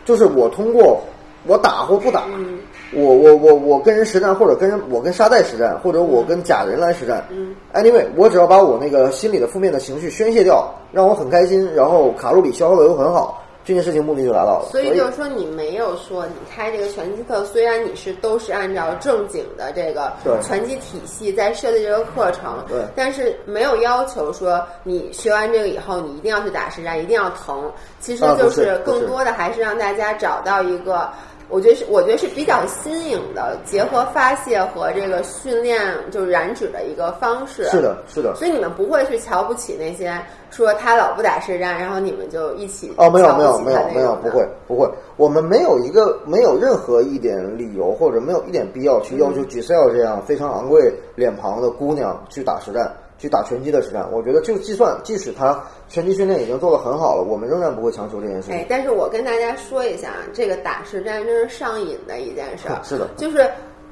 就是我通过我打或不打，嗯我我我我跟人实战，或者跟人我跟沙袋实战，或者我跟假人来实战。嗯 Anyway，我只要把我那个心里的负面的情绪宣泄掉，让我很开心，然后卡路里消耗的又很好，这件事情目的就达到了。所以就是说，你没有说你开这个拳击课，虽然你是都是按照正经的这个拳击体系在设计这个课程，对但是没有要求说你学完这个以后你一定要去打实战，一定要疼。其实就是更多的还是让大家找到一个。我觉得是，我觉得是比较新颖的，结合发泄和这个训练，就是燃脂的一个方式。是的，是的。所以你们不会去瞧不起那些说他老不打实战，然后你们就一起哦，没有没有没有没有，不会不会，我们没有一个没有任何一点理由或者没有一点必要去要嗯求 Giselle 这样非常昂贵脸庞的姑娘去打实战，去打拳击的实战。我觉得就计算，即使他拳击训练已经做得很好了，我们仍然不会强求这件事情。哎，但是我跟大家说一下，这个打实战真是上瘾的一件事儿。*laughs* 是的就是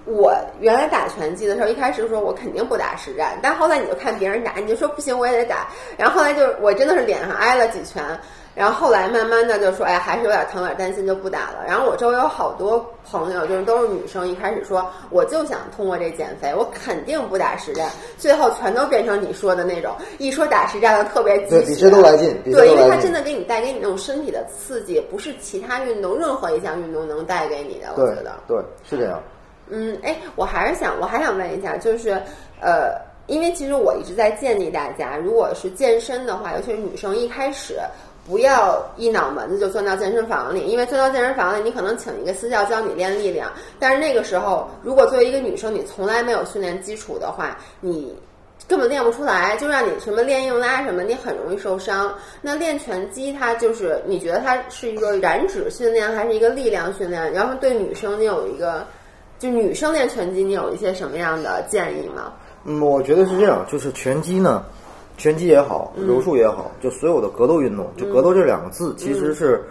我原来打拳击的时候，一开始说我肯定不打实战，但后来你就看别人打，你就说不行，我也得打。然后后来就我真的是脸上挨了几拳，然后后来慢慢的就说，哎呀，还是有点疼，有点担心，就不打了。然后我周围有好多朋友，就是都是女生，一开始说我就想通过这减肥，我肯定不打实战，最后全都变成你说的那种，一说打实战就特别对，积极比谁都来劲，比谁对，因为都来劲。它真的给你带给你那种身体的刺激，不是其他运动任何一项运动能带给你的。我对觉得，对是这样。嗯，哎，我还是想，我还想问一下，就是呃，因为其实我一直在建议大家，如果是健身的话，尤其是女生，一开始。不要一脑门子就钻到健身房里，因为钻到健身房里，你可能请一个私教教你练力量，但是那个时候，如果作为一个女生，你从来没有训练基础的话，你根本练不出来，就让你什么练硬拉什么，你很容易受伤。那练拳击，它就是你觉得它是一个燃脂训练，还是一个力量训练？然后对女生，你有一个，就女生练拳击，你有一些什么样的建议吗？嗯，我觉得是这样，就是拳击呢，拳击也好，嗯柔术也好，就所有的格斗运动，就格斗这两个字，其实是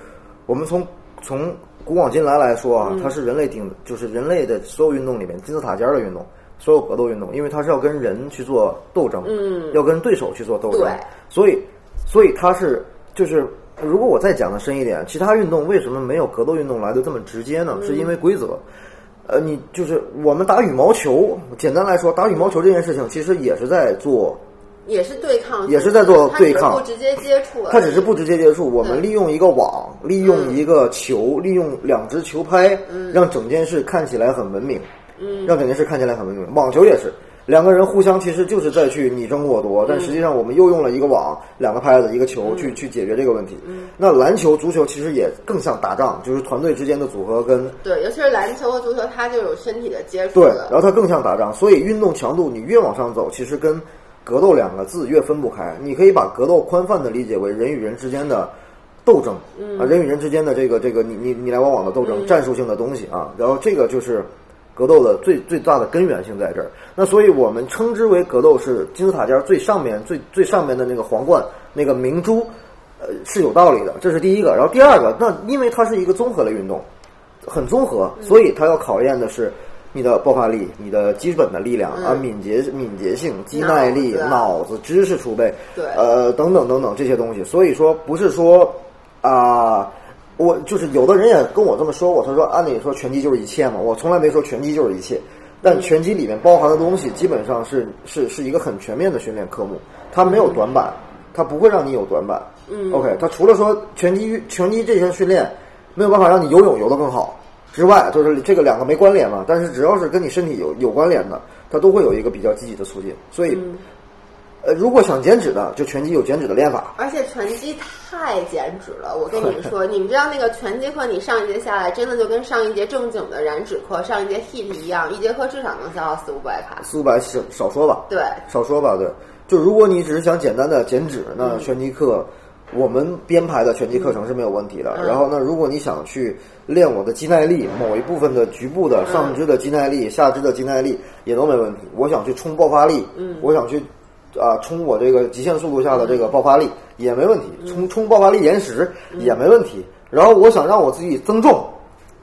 我们从从古往今来来说嗯啊，它是人类顶，就是人类的所有运动里面金字塔尖儿的运动。所有格斗运动，因为它是要跟人去做斗争，嗯要跟对手去做斗争，所以所以它是就是。如果我再讲的深一点，其他运动为什么没有格斗运动来的这么直接呢？是因为规则。呃，你就是我们打羽毛球，简单来说，打羽毛球这件事情其实也是在做也是对抗，也是在做对抗它只是不直接接触它只是不直接接触，我们利用一个网，利用一个球，利用两只球拍，嗯。让整件事看起来很文明，让整件事看起来很文明。网球也是，两个人互相其实就是在去你争我夺，嗯。但实际上我们又用了一个网、两个拍子、一个球去去解决这个问题。嗯。那篮球、足球其实也更像打仗，就是团队之间的组合跟对，尤其是篮球和足球，它就有身体的接触对，然。后它更像打仗，所以运动强度你越往上走，其实跟格斗两个字越分不开。你可以把格斗宽泛的理解为人与人之间的斗争，啊，人与人之间的这个这个你你你来我往的斗争，战术性的东西啊。然后这个就是格斗的最最大的根源性在这儿。那所以我们称之为格斗是金字塔尖最上面最最上面的那个皇冠那个明珠，呃是有道理的，这是第一个。然后第二个，那因为它是一个综合类运动，很综合，所以它要考验的是你的爆发力、你的基本的力量、啊、敏捷、敏捷性、肌耐力、脑子知识储备，对呃，等等等等这些东西。所以说，不是说啊、我就是有的人也跟我这么说过，他说按理说拳击就是一切嘛，我从来没说拳击就是一切。但拳击里面包含的东西基本上是是是一个很全面的训练科目，它没有短板，它不会让你有短板。嗯，OK，它除了说拳击拳击这项训练没有办法让你游泳游得更好之外，就是这个两个没关联嘛。但是只要是跟你身体有有关联的，它都会有一个比较积极的促进。所以，呃，如果想减脂的，就拳击有减脂的练法。而且拳击太减脂了，我跟你们 *laughs* 说，你们知道那个拳击课，你上一节下来，真的就跟上一节正经的燃脂课、上一节 HIIT 一样，一节课至少能消耗四五百卡。四五百少少说吧，对，少说吧，对。就如果你只是想简单的减脂，那拳击课我们编排的拳击课程是没有问题的。嗯然后呢，如果你想去练我的肌耐力，某一部分的局部的上肢的肌耐力、下肢的肌耐力也都没问题。我想去冲爆发力，嗯，我想去啊冲我这个极限速度下的这个爆发力也没问题，冲冲爆发力延时也没问题。然后我想让我自己增重，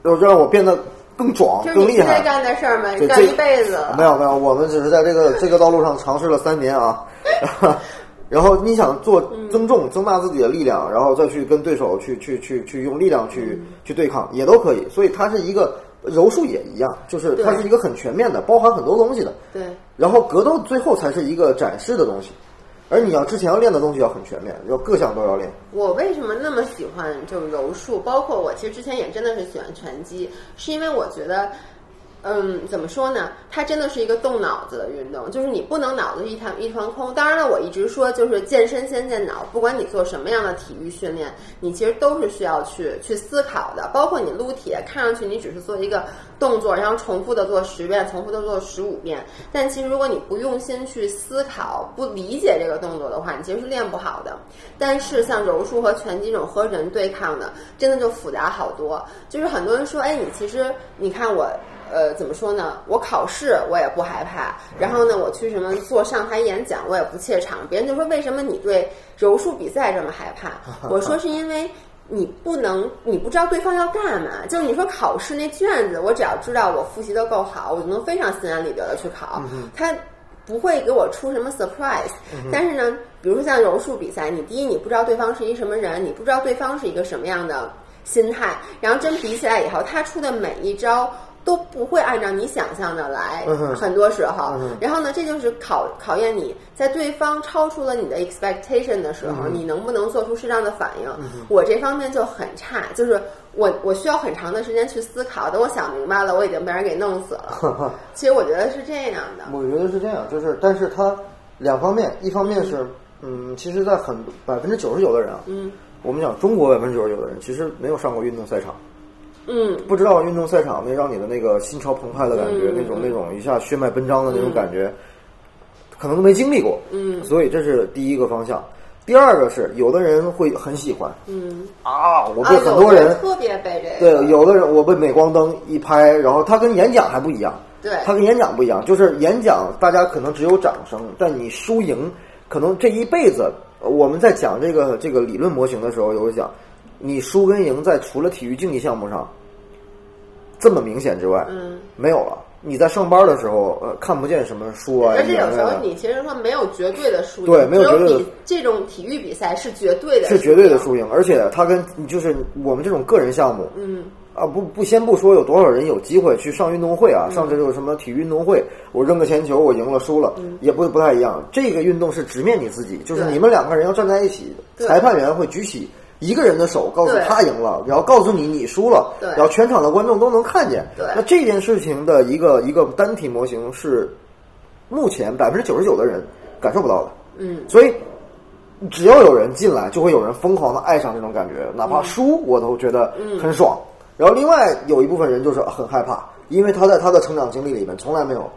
要让我变得更壮、更厉害。干的事儿干一辈子。没有没有，我们只是在这个这个道路上尝试了三年啊。*laughs* *laughs* *laughs* 然后你想做增重，增大自己的力量，然后再去跟对手去去去去用力量去去对抗，也都可以。所以它是一个柔术也一样，就是它是一个很全面的，包含很多东西的。对，然后格斗最后才是一个展示的东西，而你要之前要练的东西要很全面，要各项都要练。我为什么那么喜欢就是柔术？包括我其实之前也真的是喜欢拳击，是因为我觉得。嗯，怎么说呢？它真的是一个动脑子的运动，就是你不能脑子一团一团空。当然了，我一直说就是健身先健脑，不管你做什么样的体育训练，你其实都是需要去去思考的。包括你撸铁，看上去你只是做一个动作，然后重复的做十遍，重复的做十五遍，但其实如果你不用心去思考、不理解这个动作的话，你其实是练不好的。但是像柔术和拳击这种和人对抗的，真的就复杂好多。就是很多人说，哎，你其实你看我。*laughs* 呃，怎么说呢？我考试我也不害怕，然后呢，我去什么做上台演讲我也不怯场。别人就说为什么你对柔术比赛这么害怕？*laughs* 我说是因为你不能，你不知道对方要干嘛。就是你说考试那卷子，我只要知道我复习的够好，我就能非常心安理得的去考。他不会给我出什么 surprise。但是呢，比如说像柔术比赛，你第一你不知道对方是一什么人，你不知道对方是一个什么样的心态，然后真比起来以后，他出的每一招。都不会按照你想象的来，很多时候。然后呢，这就是考考验你在对方超出了你的 expectation 的时候，你能不能做出适当的反应。我这方面就很差，就是我我需要很长的时间去思考，等我想明白了，我已经被人给弄死了。*laughs* 其实我觉得是这样的。我觉得是这样，就是，但是它两方面，一方面是，嗯，其实，在很百分之九十九的人啊，嗯，我们讲中国百分之九十九的人，其实没有上过运动赛场。嗯，不知道运动赛场那让你的那个心潮澎湃的感觉，嗯那种那种一下血脉奔张的那种感觉，可能都没经历过。嗯，所以这是第一个方向。第二个是，有的人会很喜欢。嗯，啊，我啊，被很多人、特别被这个，对，有的人我被镁光灯一拍，然后他跟演讲还不一样，对。他跟演讲不一样，就是演讲大家可能只有掌声，但你输赢可能这一辈子，呃我们在讲这个这个理论模型的时候，有讲你输跟赢在除了体育竞技项目上这么明显之外，嗯，没有了。你在上班的时候，呃，看不见什么输啊，而且有时候你其实说没有绝对的输赢，对没有绝对这种体育比赛是绝对的，是绝对的。输赢，而且它跟你就是我们这种个人项目，嗯，啊，不不，先不说有多少人有机会去上运动会啊，上这种什么体育运动会，我扔个铅球，我赢了输了，也不不太一样。这个运动是直面你自己，就是你们两个人要站在一起，裁判员会举起一个人的手，告诉他赢了，然后告诉你你输了，对然后全场的观众都能看见。对那这件事情的一个一个单体模型是目前百分之九十九的人感受不到的。嗯，所以只要有人进来，就会有人疯狂的爱上这种感觉，哪怕输我都觉得很爽。然后另外有一部分人就是很害怕，因为他在他的成长经历里面从来没有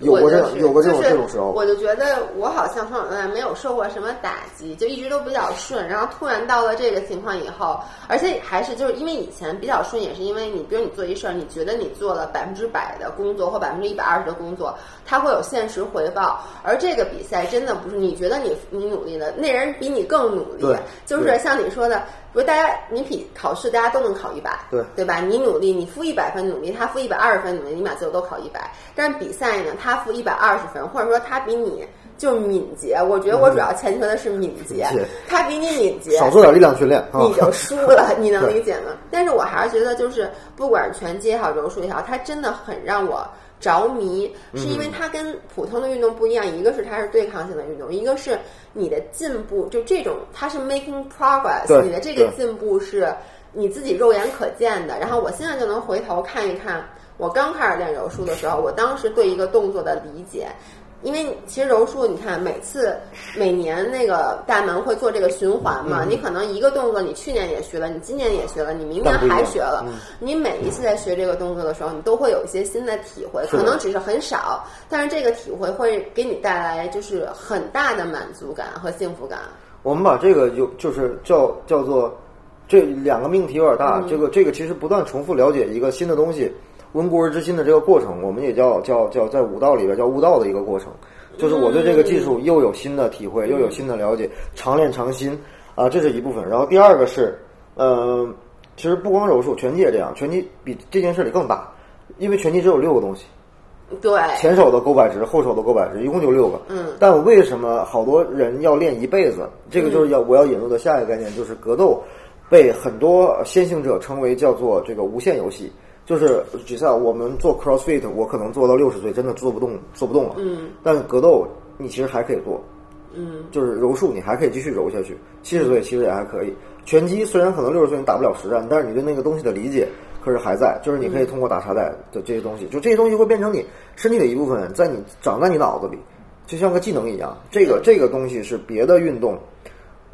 有过这种有过这种就是这种时候。我就觉得我好像从小到大没有受过什么打击，就一直都比较顺。然后突然到了这个情况以后，而且还是就是因为以前比较顺，也是因为你，比如你做一事儿，你觉得你做了百分之百的工作或百分之一百二十的工作，它会有现实回报。而这个比赛真的不是你觉得你你努力了，那人比你更努力对。就是像你说的，比如大家你比考试，大家都能考一百，对对吧？你努力，你付一百分努力，他付一百二十分努力，你俩最后都考一百。但是比赛呢，他负一百二十分，或者说他比你就敏捷。我觉得我主要欠缺的是敏捷，他比你敏捷，少做点力量训练啊！你就输了，*laughs* 你能理解吗？但是我还是觉得，就是不管是拳击也好，柔术也好，它真的很让我着迷，嗯是因为它跟普通的运动不一样，一个是它是对抗性的运动，一个是你的进步，就这种它是 making progress，你的这个进步是你自己肉眼可见的。然后我现在就能回头看一看，我刚开始练柔术的时候，我当时对一个动作的理解。因为其实柔术，你看每次每年那个大门会做这个循环嘛，嗯你可能一个动作你去年也学了，你今年也学了，你明年还学了，嗯你每一次在学这个动作的时候，你都会有一些新的体会，可能只是很少，但是这个体会会给你带来就是很大的满足感和幸福感。我们把这个有就是叫叫做这两个命题有点大，嗯这个这个其实不断重复了解一个新的东西，温故而知新的这个过程，我们也叫叫叫在武道里边叫悟道的一个过程，就是我对这个技术又有新的体会，又有新的了解，常练常新啊，这是一部分。然后第二个是，呃，其实不光柔术，拳击也这样，拳击比这件事里更大，因为拳击只有六个东西。对，前手的勾摆直，后手的勾摆直，一共就六个。嗯，但为什么好多人要练一辈子？这个就是要我要引入的下一个概念，就是格斗被很多先行者称为叫做这个无限游戏。就是举赛，我们做 CrossFit，我可能做到六十岁真的做不动，做不动了。嗯，但是格斗你其实还可以做，嗯，就是柔术你还可以继续柔下去，七十岁其实也还可以。拳击虽然可能六十岁你打不了实战，但是你对那个东西的理解可是还在，就是你可以通过打沙袋的这些东西，就这些东西会变成你身体的一部分，在你长在你脑子里，就像个技能一样。这个这个东西是别的运动，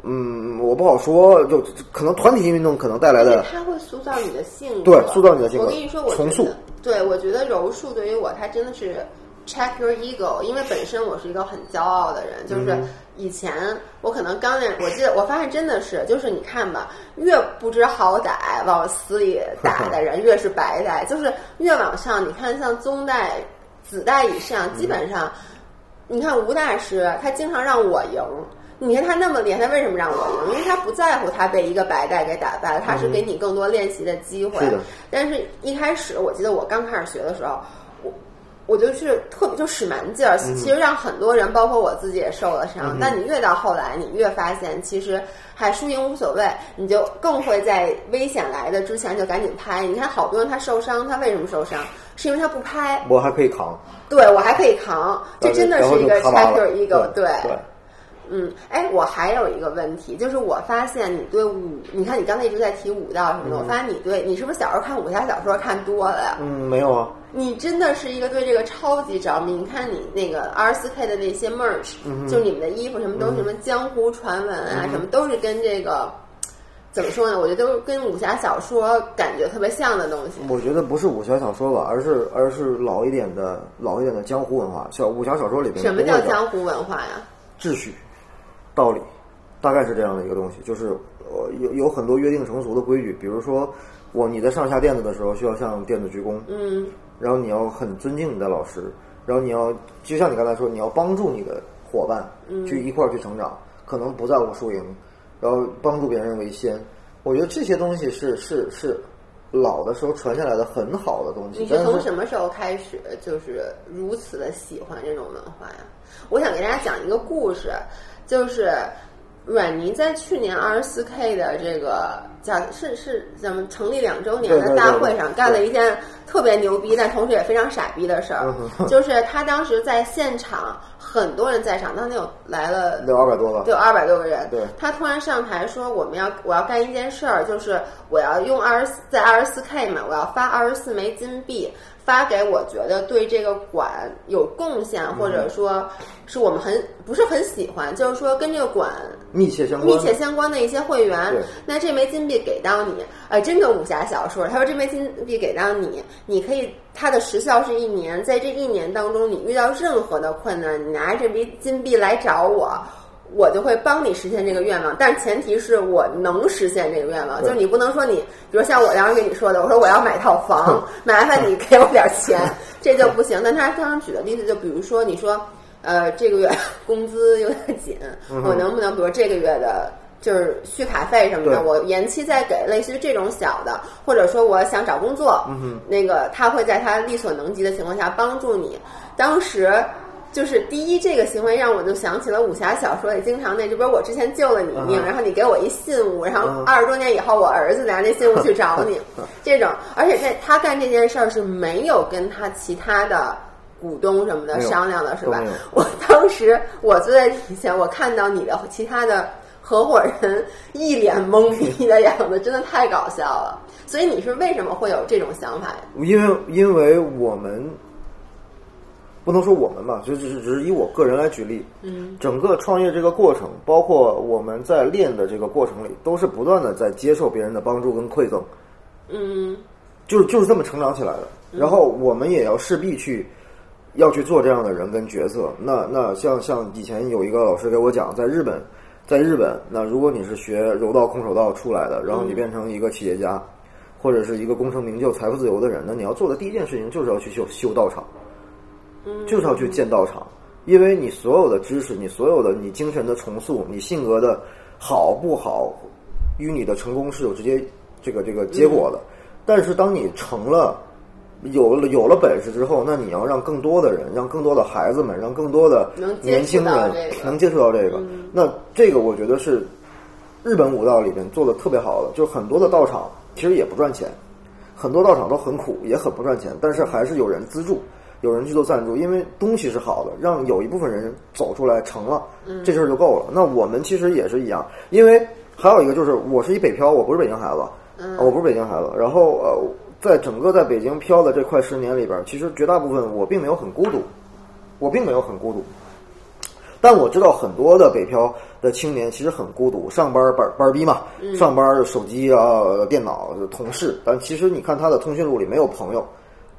嗯，我不好说，就可能团体性运动可能带来的，因为它会塑造你的性格，对塑造你的性格我跟你说，我重塑，对我觉得柔术对于我，它真的是 check your ego，因为本身我是一个很骄傲的人，就是以前我可能刚练，我记得我发现真的是，就是你看吧，越不知好歹往死里打的人，*laughs* 越是白带，就是越往上，你看像宗代、子代以上，基本上，你看吴大师，他经常让我赢。你看他那么厉害，他为什么让我赢？因为他不在乎他被一个白带给打败了，他是给你更多练习的机会。是的但是一开始，我记得我刚开始学的时候，我我就是特别就使蛮劲儿，其实让很多人，包括我自己也受了伤。但你越到后来，你越发现其实还输赢无所谓，你就更会在危险来的之前就赶紧拍。你看好多人他受伤，他为什么受伤？是因为他不拍。我还可以扛。对我还可以扛，这真的是一个然后就咔 check 吧 your 了 ego，对对嗯，哎，我还有一个问题，就是我发现你对武，你看你刚才一直在提武道什么的，我发现你对你是不是小时候看武侠小说看多了呀？嗯，没有啊，你真的是一个对这个超级着迷。你看你那个 R 四 K 的那些 merch，、就你们的衣服什么都是什么江湖传闻啊，什么都是跟这个怎么说呢？我觉得都是跟武侠小说感觉特别像的东西。我觉得不是武侠小说吧，而是而是老一点的老一点的江湖文化。小武侠小说里边什么叫江湖文化呀？秩序、道理，大概是这样的一个东西。就是呃有有很多约定成俗的规矩，比如说我你在上下垫子的时候需要向垫子鞠躬，嗯，然后你要很尊敬你的老师，然后你要就像你刚才说，你要帮助你的伙伴去一块儿去成长，可能不在乎输赢，然后帮助别人为先。我觉得这些东西是是是老的时候传下来的很好的东西。你是从什么时候开始就是如此的喜欢这种文化呀？我想给大家讲一个故事，就是阮妮在去年二十四 K 的这个叫是是咱们成立两周年的大会上干了一件特别牛逼，但同时也非常傻逼的事儿，就是他当时在现场。很多人在场，当天有来了，有二百多个，有二百多个人。对，他突然上台说：“我们要，我要干一件事儿，就是我要用二十四，在二十四 K 嘛，我要发二十四枚金币。”发给我觉得对这个馆有贡献，或者说是我们很不是很喜欢，就是说跟这个馆密切相关、密切相关的一些会员。那这枚金币给到你，哎，真的武侠小说。他说这枚金币给到你，你可以它的时效是一年，在这一年当中，你遇到任何的困难，你拿着这枚金币来找我。我就会帮你实现这个愿望，但是前提是我能实现这个愿望，就是你不能说你，比如像我当时跟你说的，我说我要买套房，*laughs* 麻烦你给我点钱，*laughs* 这就不行。但他刚刚举的例子，就比如说你说，呃，这个月工资有点紧，我能不能比如这个月的，就是续卡费什么的，我延期再给，类似于这种小的，或者说我想找工作，那个他会在他力所能及的情况下帮助你。当时。就是第一，这个行为让我就想起了武侠小说里经常那，就比如我之前救了你一命，然后你给我一信物，然后二十多年以后我儿子拿那信物去找你，这种，而且这他干这件事儿是没有跟他其他的股东什么的商量的，是吧？我当时我坐在底下，我看到你的其他的合伙人一脸懵逼的样子，真的太搞笑了。所以你是为什么会有这种想法？因为因为我们。不能说我们吧，就只是只是以我个人来举例。嗯，整个创业这个过程，包括我们在练的这个过程里，都是不断的在接受别人的帮助跟馈赠。嗯，就是就是这么成长起来的。然后我们也要势必去要去做这样的人跟角色。那那像像以前有一个老师给我讲，在日本，在日本，那如果你是学柔道空手道出来的，然后你变成一个企业家，或者是一个功成名就、财富自由的人，那你要做的第一件事情就是要去修修道场。就是要去建道场，因为你所有的知识，你所有的你精神的重塑，你性格的好不好，与你的成功是有直接这个这个结果的。但是当你成了有了有了本事之后，那你要让更多的人，让更多的孩子们，让更多的年轻人能接触到这个。那这个我觉得是日本武道里面做的特别好的，就是很多的道场其实也不赚钱，很多道场都很苦，也很不赚钱，但是还是有人资助。有人去做赞助，因为东西是好的，让有一部分人走出来成了，这事儿就够了。那我们其实也是一样，因为还有一个就是，我是一北漂，我不是北京孩子，我不是北京孩子。然后呃，在整个在北京漂的这快十年里边，其实绝大部分我并没有很孤独，我并没有很孤独。但我知道很多的北漂的青年其实很孤独，上班班班逼嘛，上班手机啊、电脑、同事，但其实你看他的通讯录里没有朋友。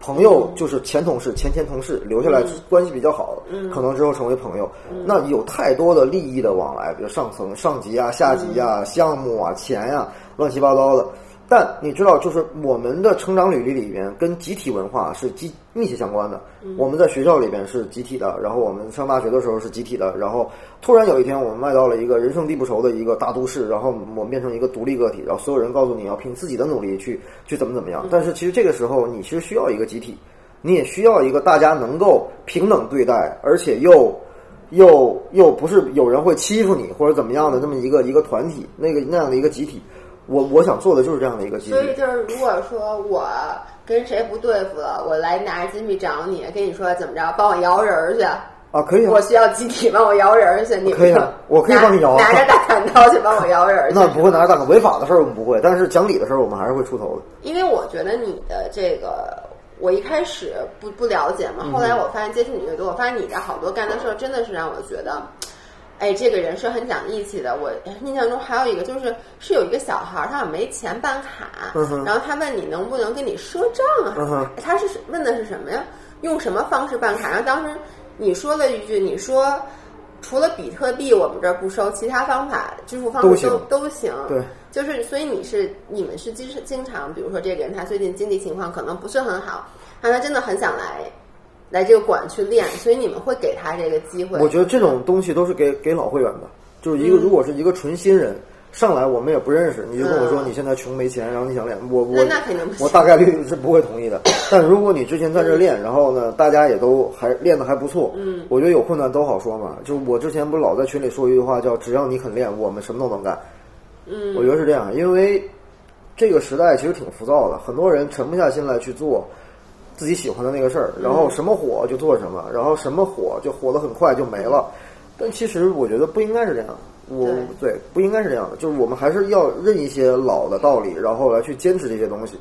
朋友就是前同事、前前同事留下来关系比较好，可能之后成为朋友。那有太多的利益的往来，比如上层、上级啊、下级啊、项目啊、钱呀，乱七八糟的。但你知道，就是我们的成长履历里边跟集体文化是集密切相关的。我们在学校里边是集体的，然后我们上大学的时候是集体的，然后突然有一天我们迈到了一个人生地不熟的一个大都市，然后我们变成一个独立个体，然后所有人告诉你要凭自己的努力去去怎么怎么样。但是其实这个时候你其实需要一个集体，你也需要一个大家能够平等对待，而且又又又不是有人会欺负你或者怎么样的这么一个一个团体，那个那样的一个集体。我我想做的就是这样的一个基地。所以就是，如果说我跟谁不对付了，我来拿着金币找你，跟你说怎么着，帮我摇人去啊？可以。我需要集体帮我摇人去，你可以啊，我可以帮你摇。拿着大砍刀去帮我摇人去。*laughs* 那不会拿着大砍，违法的事儿我们不会，但是讲理的事儿我们还是会出头的。因为我觉得你的这个，我一开始不不了解嘛，后来我发现接触你越多，我发现你的好多干的事儿真的是让我觉得。哎，这个人是很讲义气的。我印象中还有一个，就是是有一个小孩儿，他好像没钱办卡，然后他问你能不能跟你赊账啊？他是问的是什么呀？用什么方式办卡？然后当时你说了一句，你说除了比特币我们这儿不收，其他方法支付方式都都行。对，就是所以你是你们是经经常，比如说这个人他最近经济情况可能不是很好，但他真的很想来。来这个馆去练，所以你们会给他这个机会。我觉得这种东西都是给给老会员的，就是一个如果是一个纯新人上来我们也不认识，你就跟我说嗯你现在穷没钱，然后你想练，我我那那肯定不行我大概率是不会同意的。*laughs* 但如果你之前在这儿练，然后呢，大家也都还练的还不错，嗯，我觉得有困难都好说嘛。就我之前不是老在群里说一句话，叫只要你肯练，我们什么都能干。嗯，我觉得是这样，因为这个时代其实挺浮躁的，很多人沉不下心来去做自己喜欢的那个事儿，然后什么火就做什么，然后什么火就火得很快就没了。但其实我觉得不应该是这样，我对不应该是这样的，就是我们还是要认一些老的道理，然后来去坚持这些东西。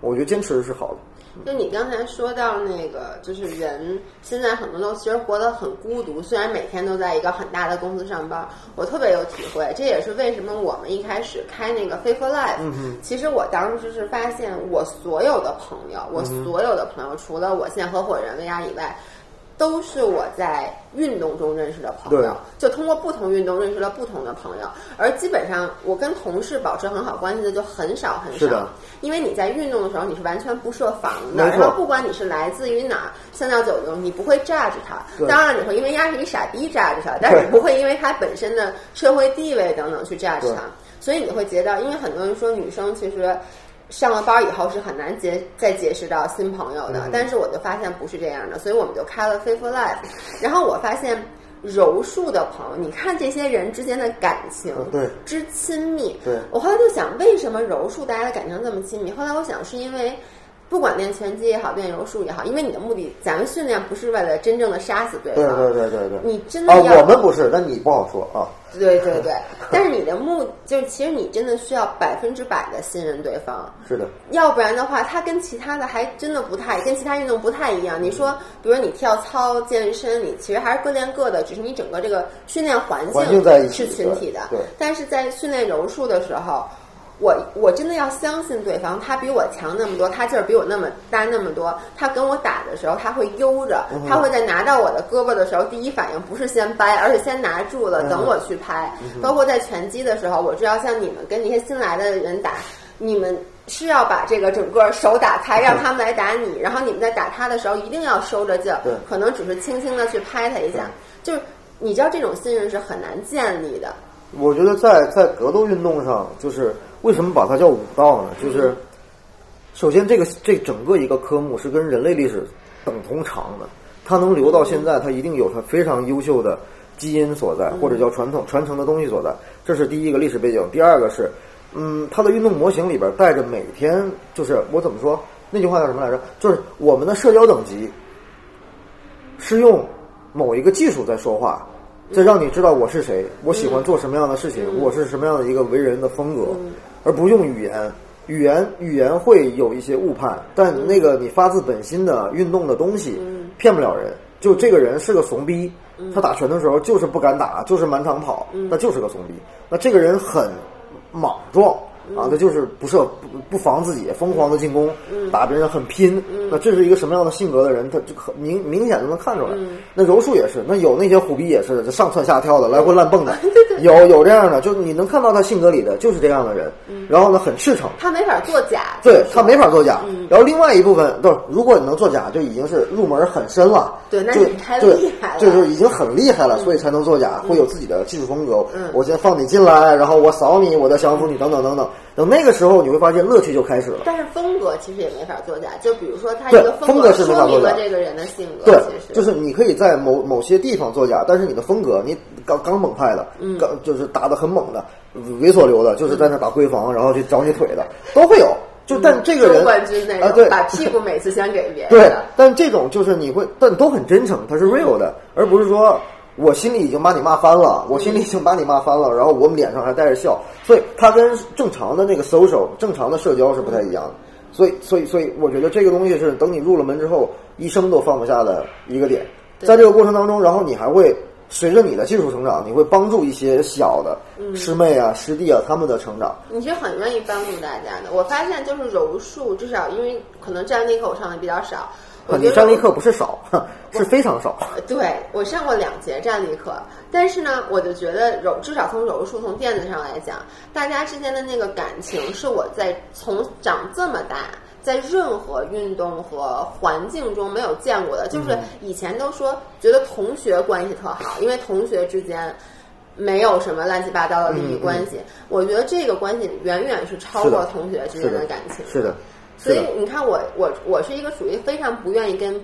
我觉得坚持是好的。就你刚才说到那个，就是人现在很多都其实活得很孤独，虽然每天都在一个很大的公司上班，我特别有体会。这也是为什么我们一开始开那个 Faithful Life，、其实我当时是发现我所有的朋友，我所有的朋友，除了我现在合伙人薇娅以外。都是我在运动中认识的朋友，就通过不同运动认识了不同的朋友，而基本上我跟同事保持很好关系的就很少很少。是的，因为你在运动的时候你是完全不设防的，然后不管你是来自于哪儿，三教九流，你不会 judge 他。对当然你会因为丫是一傻逼 judge 他，但是你不会因为他本身的社会地位等等去 judge 对。他。所以你会觉得，因为很多人说女生其实上了班以后是很难结再结识到新朋友嗯的，但是我就发现不是这样的，所以我们就开了 Faithful Life。然后我发现柔术的朋友，你看这些人之间的感情，嗯对之亲密，对我后来就想，为什么柔术大家的感情这么亲密？后来我想，是因为不管练拳击也好，练柔术也好，因为你的目的，咱们训练不是为了真正的杀死对对方，对对对对。你真的啊，要、我们不是，那你不好说啊。对对对，*laughs* 但是你的目就是，其实你真的需要百分之百的信任对方，是的，要不然的话，它跟其他的还真的不太，跟其他运动不太一样。你说，比如说你跳操、健身，你其实还是各练各的，只是你整个这个训练环境是群体的。对对但是在训练柔术的时候，我我真的要相信对方，他比我强那么多，他劲儿比我那么大那么多，他跟我打的时候他会悠着，他会在拿到我的胳膊的时候，第一反应不是先掰，而是先拿住了，等我去拍。包括在拳击的时候，我知道像你们跟那些新来的人打，你们。是要把这个整个手打开，让他们来打你，然后你们在打他的时候一定要收着劲儿，可能只是轻轻的去拍他一下，就是你知道这种信任是很难建立的。我觉得在在格斗运动上，就是为什么把它叫武道呢？就是首先这个这整个一个科目是跟人类历史等同长的，它能留到现在，它一定有它非常优秀的基因所在，或者叫传统传承的东西所在。这是第一个历史背景。第二个是，嗯，它的运动模型里边带着每天就是我怎么说那句话叫什么来着？就是我们的社交等级是用某一个技术在说话，在让你知道我是谁，我喜欢做什么样的事情，我是什么样的一个为人的风格，而不用语言。语言语言会有一些误判，但那个你发自本心的运动的东西骗不了人。就这个人是个怂逼，他打拳的时候就是不敢打，就是满场跑，那就是个怂逼。那这个人很莽撞啊，他就是不设不不防自己，疯狂的进攻，打别人很拼。那这是一个什么样的性格的人？他就很明明显就能看出来。那柔术也是，那有那些虎逼也是，就上蹿下跳的，来回乱蹦的，*laughs* 有有这样的，就你能看到他性格里的就是这样的人。然后呢，很赤诚。他没法作假，对他没法作假，然后另外一部分都是，如果你能作假，就已经是入门很深了。对那就你太对厉害了就是已经很厉害了，所以才能作假，会有自己的技术风格。我先放你进来，然后我扫你，我再降服你，等等等等。等那个时候，你会发现乐趣就开始了。但是风格其实也没法作假，就比如说他一个风格是没法说明作假了这个人的性格，对就是你可以在某某些地方作假，但是你的风格，你刚刚猛派的，嗯刚就是打的很猛的，猥琐流的，就是在那打闺房，然后去找你腿的，都会有。就但这个人中冠军那啊，种，对，把屁股每次先给别人对。，但这种就是你会，但都很真诚，他是 real 的，而不是说我心里已经把你骂翻了，我心里已经把你骂翻了，然后我们脸上还带着笑，所以它跟正常的那个 social 正常的社交是不太一样的。所以，所以，所以，我觉得这个东西是等你入了门之后，一生都放不下的一个点。在这个过程当中，然后你还会随着你的技术成长，你会帮助一些小的师妹啊、师弟啊他们的成长。你是很愿意帮助大家的。我发现就是柔术，至少因为可能站立课我上的比较少，你站立课不是少，是非常少。对我上过两节站立课，但是呢，我就觉得柔至少从柔术从垫子上来讲，大家之间的那个感情是我在从长这么大。在任何运动和环境中没有见过的，就是以前都说觉得同学关系特好，因为同学之间没有什么乱七八糟的利益关系。我觉得这个关系远远是超过同学之间的感情。是的，所以你看我，我我是一个属于非常不愿意跟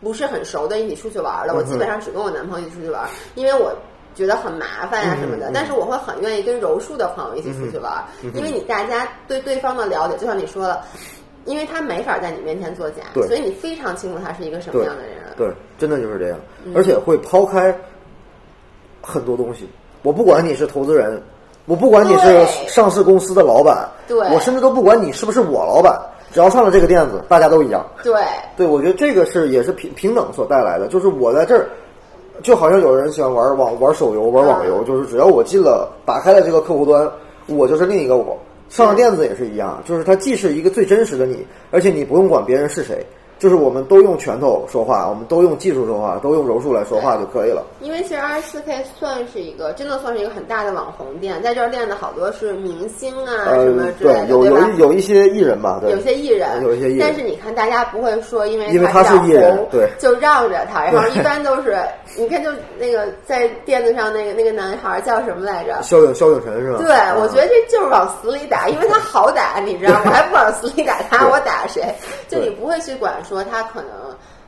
不是很熟的一起出去玩的。我基本上只跟我男朋友一起出去玩，因为我觉得很麻烦呀、什么的。嗯嗯但是我会很愿意跟柔术的朋友一起出去玩，因为你大家对对方的了解，就像你说了。因为他没法在你面前作假，所以你非常清楚他是一个什么样的人。对，真的就是这样，嗯而且会抛开很多东西。我不管你是投资人，我不管你是上市公司的老板，对我甚至都不管你是不是我老板，只要上了这个垫子，大家都一样。对，对，我觉得这个是也是平平等所带来的，就是我在这儿，就好像有人喜欢玩网玩手游、玩网游，就是只要我进了打开了这个客户端，我就是另一个我。上了垫子也是一样，就是它既是一个最真实的你，而且你不用管别人是谁，就是我们都用拳头说话，我们都用技术说话，都用柔术来说话就可以了。因为其实二十四 K 算是一个，真的算是一个很大的网红店，在这儿练的好多是明星啊、什么呃，之类的，对，有有？一有一些艺人吧，对，有些艺人，有一些艺人但是你看，大家不会说因为因为他是艺人对就让着他，然后一般都是，*laughs* 你看就那个在垫子上那个那个男孩叫什么来着？肖永萧永晨是吧？对，啊我觉得这就是往死里打，因为他好打，你知道吗？我还不往死里打他，我打谁？就你不会去管说他可能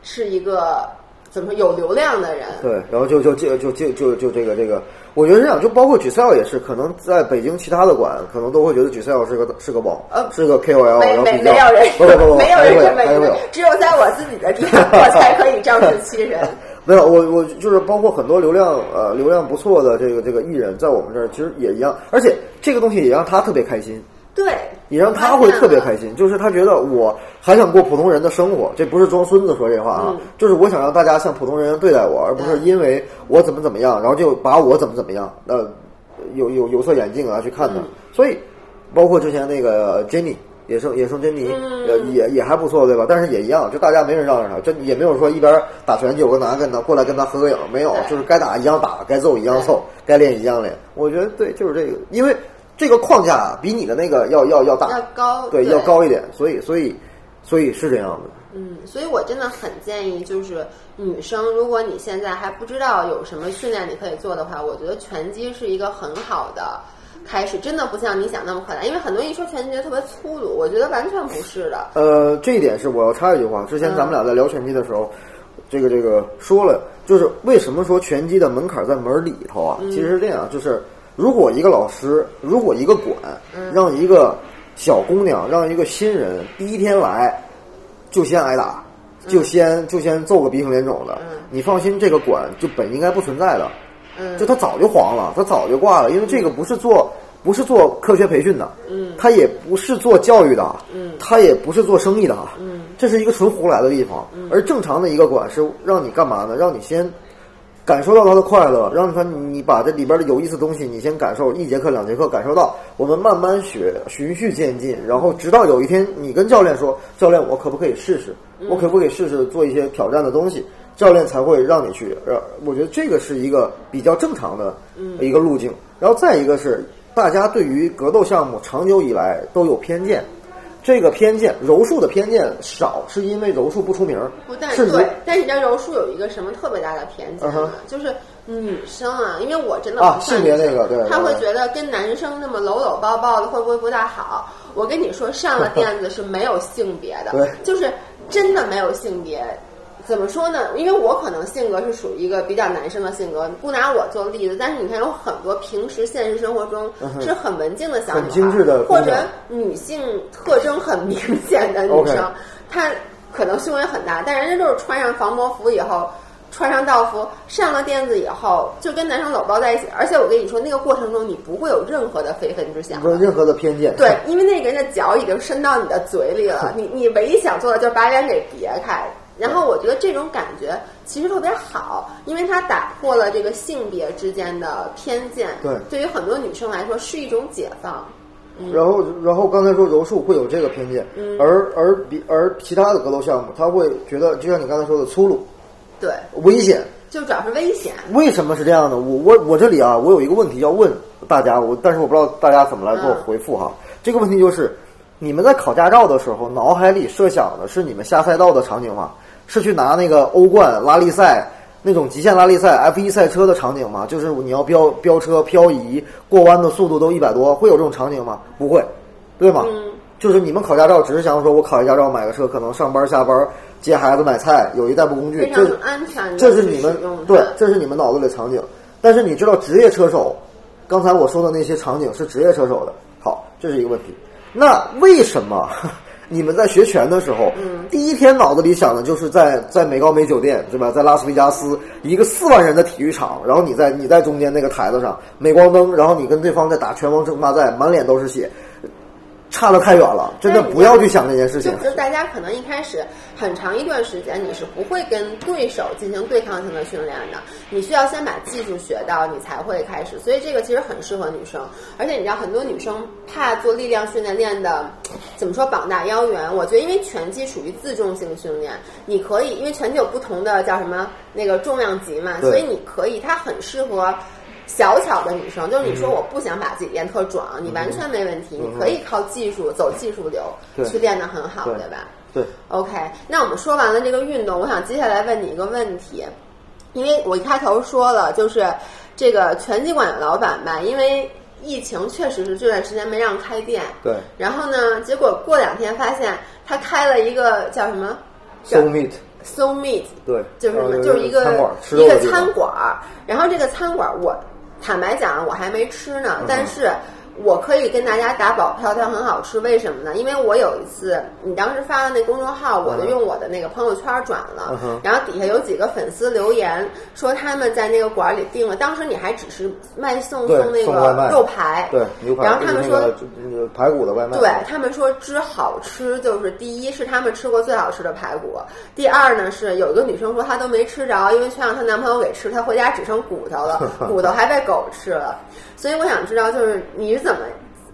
是一个怎么说有流量的人，对，然后就就就就就就就这个这个，我觉得这样，就包括 Giselle 也是，可能在北京其他的馆，可能都会觉得 Giselle 是个是个宝，呃是个 KOL，没然后没没有人不不不不，没有人这么以为还会有，只有在我自己的店，我才可以仗势欺人。*laughs* 没有我我就是包括很多流量呃流量不错的这个这个艺人，在我们这儿其实也一样，而且这个东西也让他特别开心。对，也让他会特别开心，就是他觉得我还想过普通人的生活，这不是装孙子说这话啊，嗯。就是我想让大家像普通人对待我，而不是因为我怎么怎么样，然后就把我怎么怎么样，呃，有有有色眼镜啊去看他，嗯。所以包括之前那个 Jenny。野生野生珍妮，嗯。呃，也也还不错，对吧？但是也一样，就大家没人让着他，真也没有说一边打拳击，有个拿跟他过来跟他合个影，没有，就是该打一样打，该揍一样揍，该练一样练。我觉得对，就是这个，因为这个框架比你的那个要要要大，要高，对，要高一点，所以所以所以是这样的。嗯，所以我真的很建议，就是女生，如果你现在还不知道有什么训练你可以做的话，我觉得拳击是一个很好的开始，真的不像你想那么困难。因为很多人一说拳击觉得特别粗鲁，我觉得完全不是的。呃，这一点是我要插一句话，之前咱们俩在聊拳击的时候，这个这个说了，就是为什么说拳击的门槛在门里头啊？其实是这样，就是如果一个老师，如果一个馆让一个小姑娘，让一个新人第一天来就先挨打，就先就先揍个鼻青脸肿的，你放心，这个馆就本应该不存在的。嗯。就他早就黄了，他早就挂了，因为这个不是做不是做科学培训的，嗯，他也不是做教育的，嗯，他也不是做生意的，嗯，这是一个纯胡来的地方，而正常的一个馆是让你干嘛呢？让你先感受到他的快乐，让他你把这里边的有意思的东西你先感受一节课两节课感受到，我们慢慢学，循序渐进，然后直到有一天你跟教练说，教练我可不可以试试？我可不可以试试做一些挑战的东西？教练才会让你去。呃，我觉得这个是一个比较正常的一个路径。然后再一个是大家对于格斗项目长久以来都有偏见。这个偏见，柔术的偏见少，是因为柔术不出名儿不但，是对，但是你知道柔术有一个什么特别大的偏见吗？就是女生啊，因为我真的啊不算性别那个对她会觉得跟男生那么搂搂抱抱的会不会不大好？我跟你说，上了 *laughs* 垫子是没有性别的对，就是真的没有性别。怎么说呢？因为我可能性格是属于一个比较男生的性格，不拿我做例子，但是你看有很多平时现实生活中是很文静的小女孩，很精致的或者女性特征很明显的女生，她可能胸围很大，但人家就是穿上防磨服以后，穿上道服，上了垫子以后，就跟男生搂抱在一起。而且我跟你说，那个过程中你不会有任何的非分之想没。有任何的偏见。对，因为那个人的脚已经伸到你的嘴里了，*laughs* 你你唯一想做的就是把脸给别开。然后我觉得这种感觉其实特别好，因为它打破了这个性别之间的偏见。对对于很多女生来说是一种解放。然后，然后刚才说柔术会有这个偏见，嗯而而比而其他的格斗项目，他会觉得就像你刚才说的粗鲁、对，危险。就主要是危险。为什么是这样的？我我我这里啊，我有一个问题要问大家，我但是我不知道大家怎么来给我回复哈。这个问题就是，你们在考驾照的时候，脑海里设想的是你们下赛道的场景吗？是去拿那个欧冠、拉力赛那种极限拉力赛 F 一赛车的场景吗？就是你要飙飙车、漂移、过弯的速度都一百多，会有这种场景吗？不会，对吗？嗯就是你们考驾照只是想说，我考一驾照买个车，可能上班下班接孩子买菜，有一代步工具这安全的这是你们对，这是你们脑子里的场景。但是你知道职业车手，刚才我说的那些场景是职业车手的。好，这是一个问题。那为什么你们在学拳的时候，嗯第一天脑子里想的就是在在美高美酒店，对吧？在拉斯维加斯一个四万人的体育场，然后你在你在中间那个台子上，镁光灯，然后你跟对方在打拳王争霸赛，满脸都是血，差得太远了。真的不要去想这件事情。就是大家可能一开始很长一段时间你是不会跟对手进行对抗性的训练的，你需要先把技术学到，你才会开始。所以这个其实很适合女生，而且你知道很多女生怕做力量训练练的怎么说膀大腰圆，我觉得因为拳击属于自重性训练，你可以因为拳击有不同的叫什么那个重量级嘛，所以你可以它很适合。小巧的女生，就是你说我不想把自己练特壮，你完全没问题，你可以靠技术走技术流对。去练得很好，对。对吧？对，OK，那我们说完了这个运动，我想接下来问你一个问题，因为我一开头说了，就是这个拳击馆的老板吧，因为疫情确实是这段时间没让开店，对。然后呢，结果过两天发现他开了一个叫什么？So meet，So Meat，对，就是什么，呃就是一个一个餐馆儿。然后这个餐馆儿，我坦白讲，我还没吃嗯。呢，但是我可以跟大家打保票，它很好吃。为什么呢？因为我有一次，你当时发的那公众号，我就用我的那个朋友圈转了，然后底下有几个粉丝留言说他们在那个馆儿里订了，当时你还只是卖送送那个肉排，对牛排，然后他们说排骨的外卖，对他们说之好吃，就是第一是他们吃过最好吃的排骨，第二呢是有一个女生说她都没吃着，因为全让她男朋友给吃，她回家只剩骨头了，*laughs* 骨头还被狗吃了。所以我想知道，就是你是怎么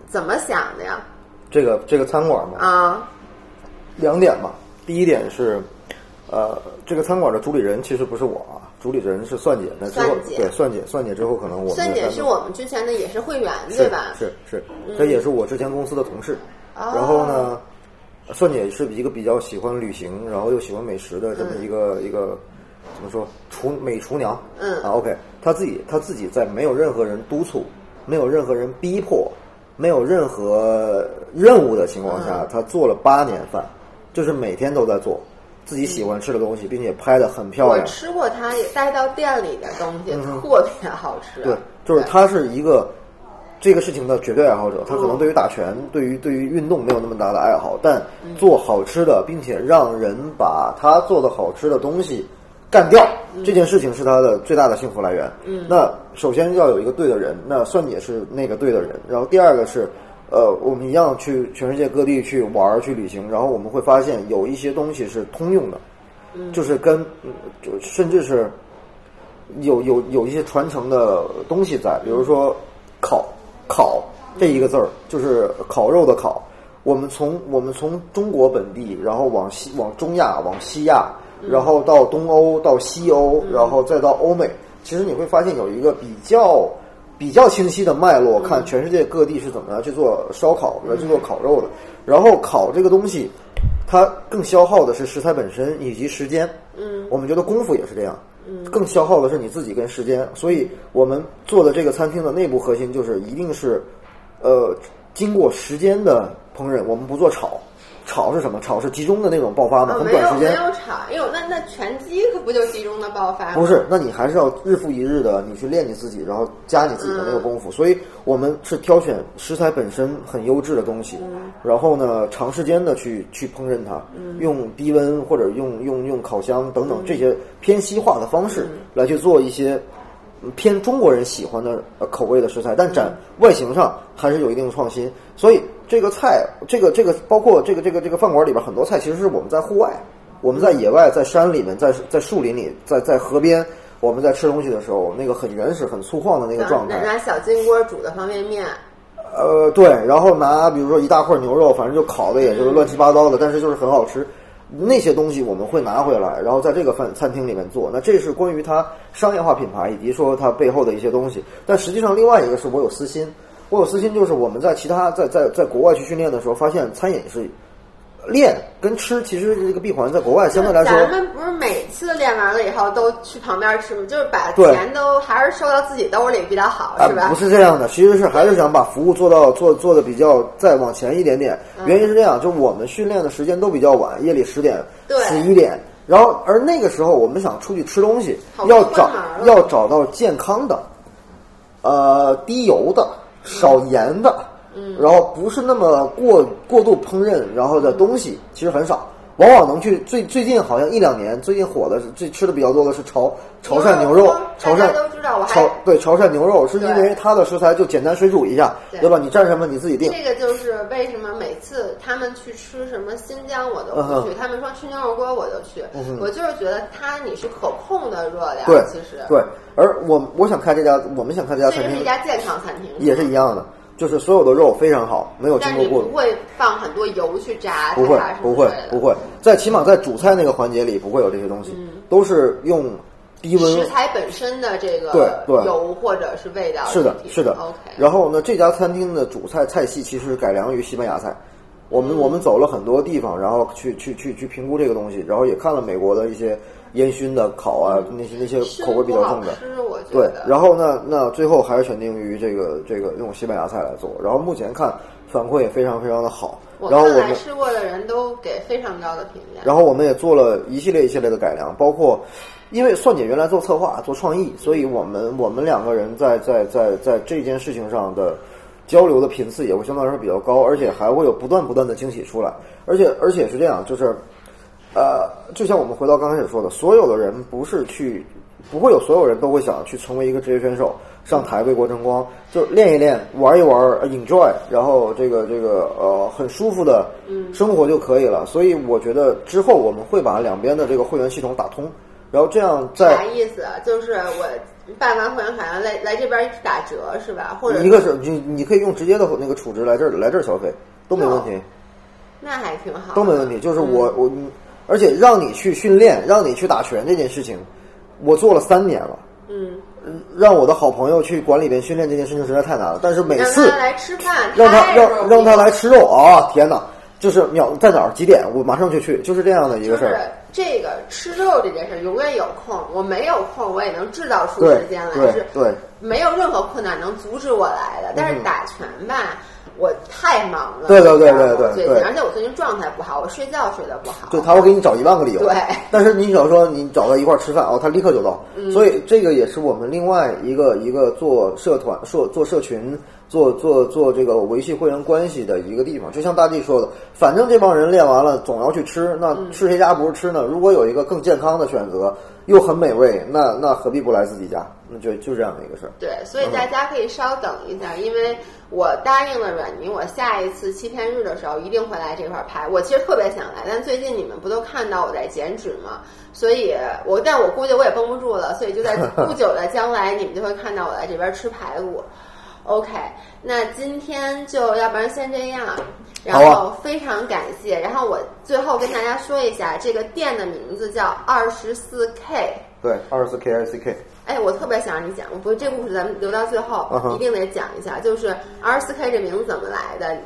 怎么想的呀？这个这个餐馆嘛，啊，两点吧。第一点是，呃，这个餐馆的主理人其实不是我啊，主理人是算姐。那之后对算姐，算姐之后可能我们算姐是我们之前的也是会员对吧？是是，她也是我之前公司的同事。哦然后呢，算姐是一个比较喜欢旅行，然后又喜欢美食的这么一个、一个怎么说厨美厨娘。嗯啊，OK，她自己她自己在没有任何人督促、没有任何人逼迫、没有任何任务的情况下，嗯她做了八年饭，就是每天都在做。自己喜欢吃的东西，并且拍的很漂我亮。吃过他也带到店里的东西，嗯特别好吃。对，就是他是一个这个事情的绝对爱好者。他可能对于打拳、对于对于运动没有那么大的爱好，但做好吃的，并且让人把他做的好吃的东西干掉，这件事情是他的最大的幸福来源。嗯，那首先要有一个对的人，那蒜姐是那个对的人。然后第二个是。呃，我们一样去全世界各地去玩儿、去旅行，然后我们会发现有一些东西是通用的，就是跟，嗯就甚至是有有有一些传承的东西在，比如说烤烤这一个字儿，就是烤肉的烤。我们从我们从中国本地，然后往西往中亚，往西亚，然后到东欧，到西欧，然后再到欧美。其实你会发现有一个比较比较清晰的脉络，看全世界各地是怎么样去做烧烤，的去做烤肉的。然后烤这个东西，它更消耗的是食材本身以及时间。嗯，我们觉得功夫也是这样。嗯，更消耗的是你自己跟时间，所以我们做的这个餐厅的内部核心就是一定是，呃，经过时间的烹饪，我们不做炒。炒是什么？炒是集中的那种爆发嘛，啊，很短时间。没有炒，哎呦，那那拳击可不就集中的爆发吗？不是，那你还是要日复一日的，你去练你自己，然后加你自己的那个功夫。所以我们是挑选食材本身很优质的东西，然后呢，长时间的去去烹饪它，用低温或者用用用烤箱等等这些偏西化的方式来去做一些嗯偏中国人喜欢的呃口味的食材，但展外形上还是有一定的创新。所以这个菜，这个这个包括这个这个这个饭馆里边很多菜，其实是我们在户外，我们在野外，在山里面，在在树林里，在在河边，我们在吃东西的时候，那个很原始、很粗犷的那个状态。拿拿小金锅煮的方便面，呃，对，然后拿比如说一大块牛肉，反正就烤的也就是乱七八糟的，但是就是很好吃。那些东西我们会拿回来，然后在这个饭餐厅里面做。那这是关于它商业化品牌以及说它背后的一些东西。但实际上，另外一个是我有私心，我有私心就是我们在其他在在在国外去训练的时候，发现餐饮是练跟吃，其实这个闭环在国外相对来说，咱们不是每次练完了以后都去旁边吃吗？就是把钱都还是收到自己兜里比较好，啊是吧？不是这样的，其实是还是想把服务做到做做的比较再往前一点点。嗯原因是这样，就我们训练的时间都比较晚，夜里十点、对十一点。然后，而那个时候我们想出去吃东西，要找要找到健康的，呃，低油的、少盐的，嗯，然后不是那么过过度烹饪，然后的东西其实很少。往往能去最最近好像一两年最近火的是最吃的比较多的是潮潮汕牛肉，潮汕都知道我对潮汕牛肉是因为它的食材就简单水煮一下，对。对吧？你蘸什么你自己定。这个就是为什么每次他们去吃什么新疆我都不去，他们说吃牛肉锅我就去，我就是觉得它你是可控的热量，对其实。对，而我我想开这家，我们想开这家餐厅这是一家健康餐厅，也是一样的，就是所有的肉非常好，没有经但过过你不会放很多油去炸它不会不会不会，在起码在主菜那个环节里不会有这些东西，都是用低温食材本身的这个对对。油或者是味道是的，是的。OK，然后呢，这家餐厅的主菜菜系其实是改良于西班牙菜。我们、我们走了很多地方，然后去去去去评估这个东西，然后也看了美国的一些烟熏的、烤啊那些那些口味比较重的。对，然后呢，那最后还是选定于这个这个用西班牙菜来做。然后目前看反馈也非常非常的好。然后我们吃过的人都给非常高的评价。然后我们也做了一系列一系列的改良，包括因为算姐原来做策划、做创意，所以我们我们两个人在在在在这件事情上的交流的频次也会相对来说比较高，而且还会有不断不断的惊喜出来，而且而且是这样，就是呃，就像我们回到刚开始说的，所有的人不是去。不会有所有人都会想去成为一个职业选手，上台为国争光，就练一练，玩一玩呃，enjoy，然后这个这个呃很舒服的生活就可以了。所以我觉得之后我们会把两边的这个会员系统打通，然后这样在啥意思？啊就是我办完会员卡来来这边打折是吧？或者一个是你你可以用直接的那个储值来这儿来这儿消费都没问题，那还挺好，都没问题。就是我我，而且让你去训练，让你去打拳这件事情，我做了三年了。嗯，让我的好朋友去馆里边训练这件事情实在太难了，但是每次让次他来吃饭，让他让让他来吃肉啊！天哪，就是秒在哪儿几点，我马上就去，就是这样的一个事就是儿。这个吃肉这件事儿永远有空，我没有空我也能制造出时间来，对是对，没有任何困难能阻止我来的。但是打拳吧，我太忙了，对对对对对对，而且我最近状态不好，我睡觉睡得不好。对他会给你找一万个理由。对但是你只要说你找到一块儿吃饭哦，他立刻就到。嗯所以这个也是我们另外一个一个做社团、做做社群、做做做这个维系会员关系的一个地方。就像大地说的，反正这帮人练完了总要去吃，那吃谁家不是吃呢？如果有一个更健康的选择，又很美味，那那何必不来自己家？那就就这样的一个事儿。对，所以大家可以稍等一下，因为我答应了阮妮，我下一次七天日的时候一定会来这块儿拍。我其实特别想来，但最近你们不都看到我在减脂吗？所以我，但我估计我也绷不住了，所以就在 *laughs* 不久的将来，你们就会看到我来这边吃排骨。OK，那今天就要不然先这样，然后非常感谢。然后我最后跟大家说一下，这个店的名字叫二十四 K。对，二十四 K 还是 CK？哎，我特别想让你讲，不是这故事咱们留到最后一定得讲一下，就是二十四 K 这名字怎么来的？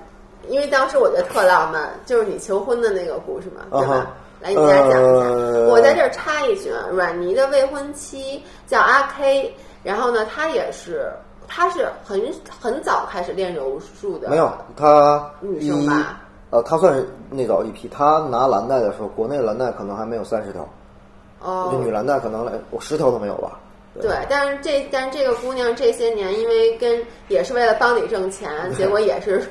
因为当时我觉得特浪漫，就是你求婚的那个故事嘛，对吧？来，你给大家讲一下。呃我在这儿插一句啊，阮妮的未婚妻叫阿 K，然后呢，她也是，她是很很早开始练柔术的，没有，他女一生吧呃，他算是那早一批。他拿蓝带的时候，国内蓝带可能还没有三十条，哦，就女蓝带可能来我十条都没有吧。对，但是这但是这个姑娘这些年，因为跟也是为了帮你挣钱，*laughs* 结果也是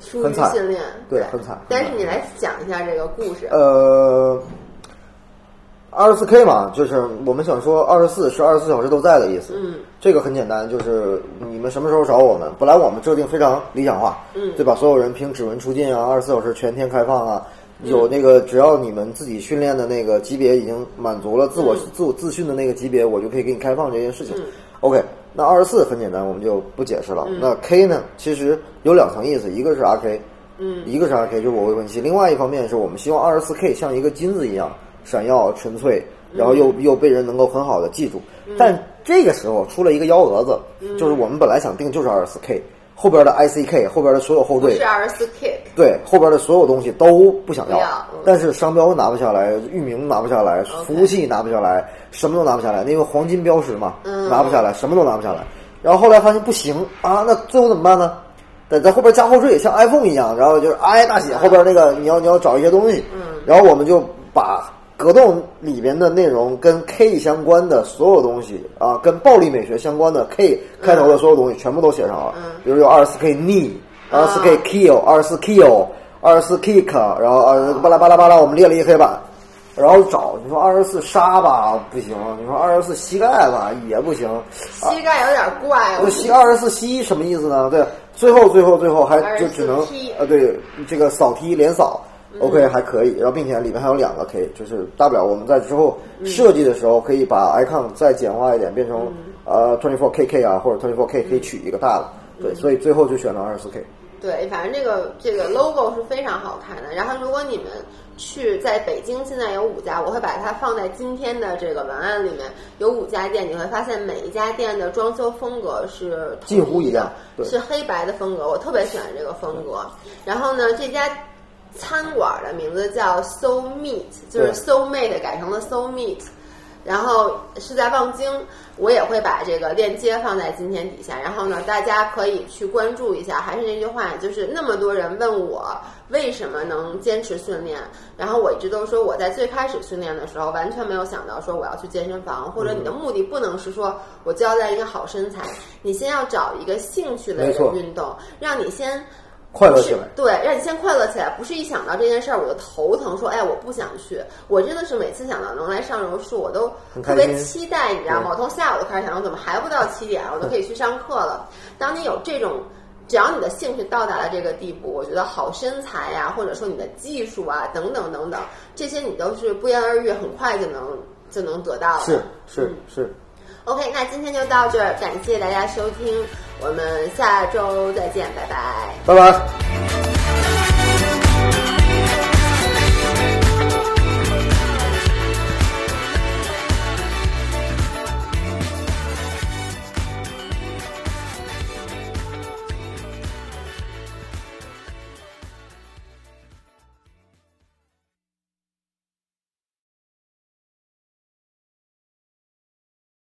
疏于训练，对很惨但是你来讲一下这个故事。呃，二十四 K 嘛，就是我们想说二十四是二十四小时都在的意思。嗯，这个很简单，就是你们什么时候找我们？本来我们设定非常理想化，嗯对吧？所有人凭指纹出境啊，二十四小时全天开放啊。嗯有那个，只要你们自己训练的那个级别已经满足了自我、嗯自我自训的那个级别，我就可以给你开放这件事情。OK，那二十四很简单，我们就不解释了。那 K 呢，其实有两层意思，一个是 RK，嗯，一个是 RK 就是我未婚妻，另外一方面是我们希望二十四 K 像一个金子一样闪耀纯粹，然后又、又被人能够很好的记住。但这个时候出了一个幺蛾子，就是我们本来想定就是二十四 K，后边的 ICK 后边的所有后缀是，二十四 kick，对后边的所有东西都不想要，但是商标拿不下来，域名拿不下来，服务器拿不下来，什么都拿不下来，那个黄金标识嘛，嗯。拿不下来，什么都拿不下来。然后后来发现不行啊，那最后怎么办呢？在在后边加后缀，像 iPhone 一样，然后就是 i 大写后边那个你要你要找一些东西，嗯。然后我们就把格斗里边的内容跟 K 相关的所有东西啊，跟暴力美学相关的 K 开头的所有东西全部都写上了，嗯。比如有二十四 K knee，二十四 K 啊 kill，二十四 kill，二十四 kick，然后呃巴拉巴拉巴拉，我们列了一黑板，然后找你说二十四杀吧不行，你说二十四膝盖吧也不行，膝盖有点怪，膝二十四膝什么意思呢？对，最后最后最后还就只能24踢呃对这个扫踢连扫。OK 还可以，然后并且里面还有两个 K，就是大不了我们在之后设计的时候可以把 icon 再简化一点，变成呃 twenty four KK 啊，或者 twenty four K 可以取一个大的，对，所以最后就选了二十四 K。对，反正这个这个 logo 是非常好看的。然后，如果你们去在北京，现在有五家，我会把它放在今天的这个文案里面。有五家店，你会发现每一家店的装修风格是近乎一样是黑白的风格，我特别喜欢这个风格。然后呢，这家餐馆的名字叫 Soul Meat，就是 Soul Mate 改成了 Soul Meat。然后是在望京，我也会把这个链接放在今天底下。然后呢，大家可以去关注一下。还是那句话，就是那么多人问我为什么能坚持训练，然后我一直都说我在最开始训练的时候，完全没有想到说我要去健身房，或者你的目的不能是说我交代一个好身材，你先要找一个兴趣类的运动，让你先。快乐起来对，让你先快乐起来，不是一想到这件事儿我就头疼，说哎我不想去。我真的是每次想到能来上柔术，我都特别期待，你知道吗？我从下午就开始想，我怎么还不到七点，我就可以去上课了。当你有这种，只要你的兴趣到达了这个地步，我觉得好身材呀、或者说你的技术啊，等等等等，这些你都是不言而喻，很快就能就能得到了。是是嗯是，OK，那今天就到这儿，感谢大家收听，我们下周再见，拜拜。拜拜。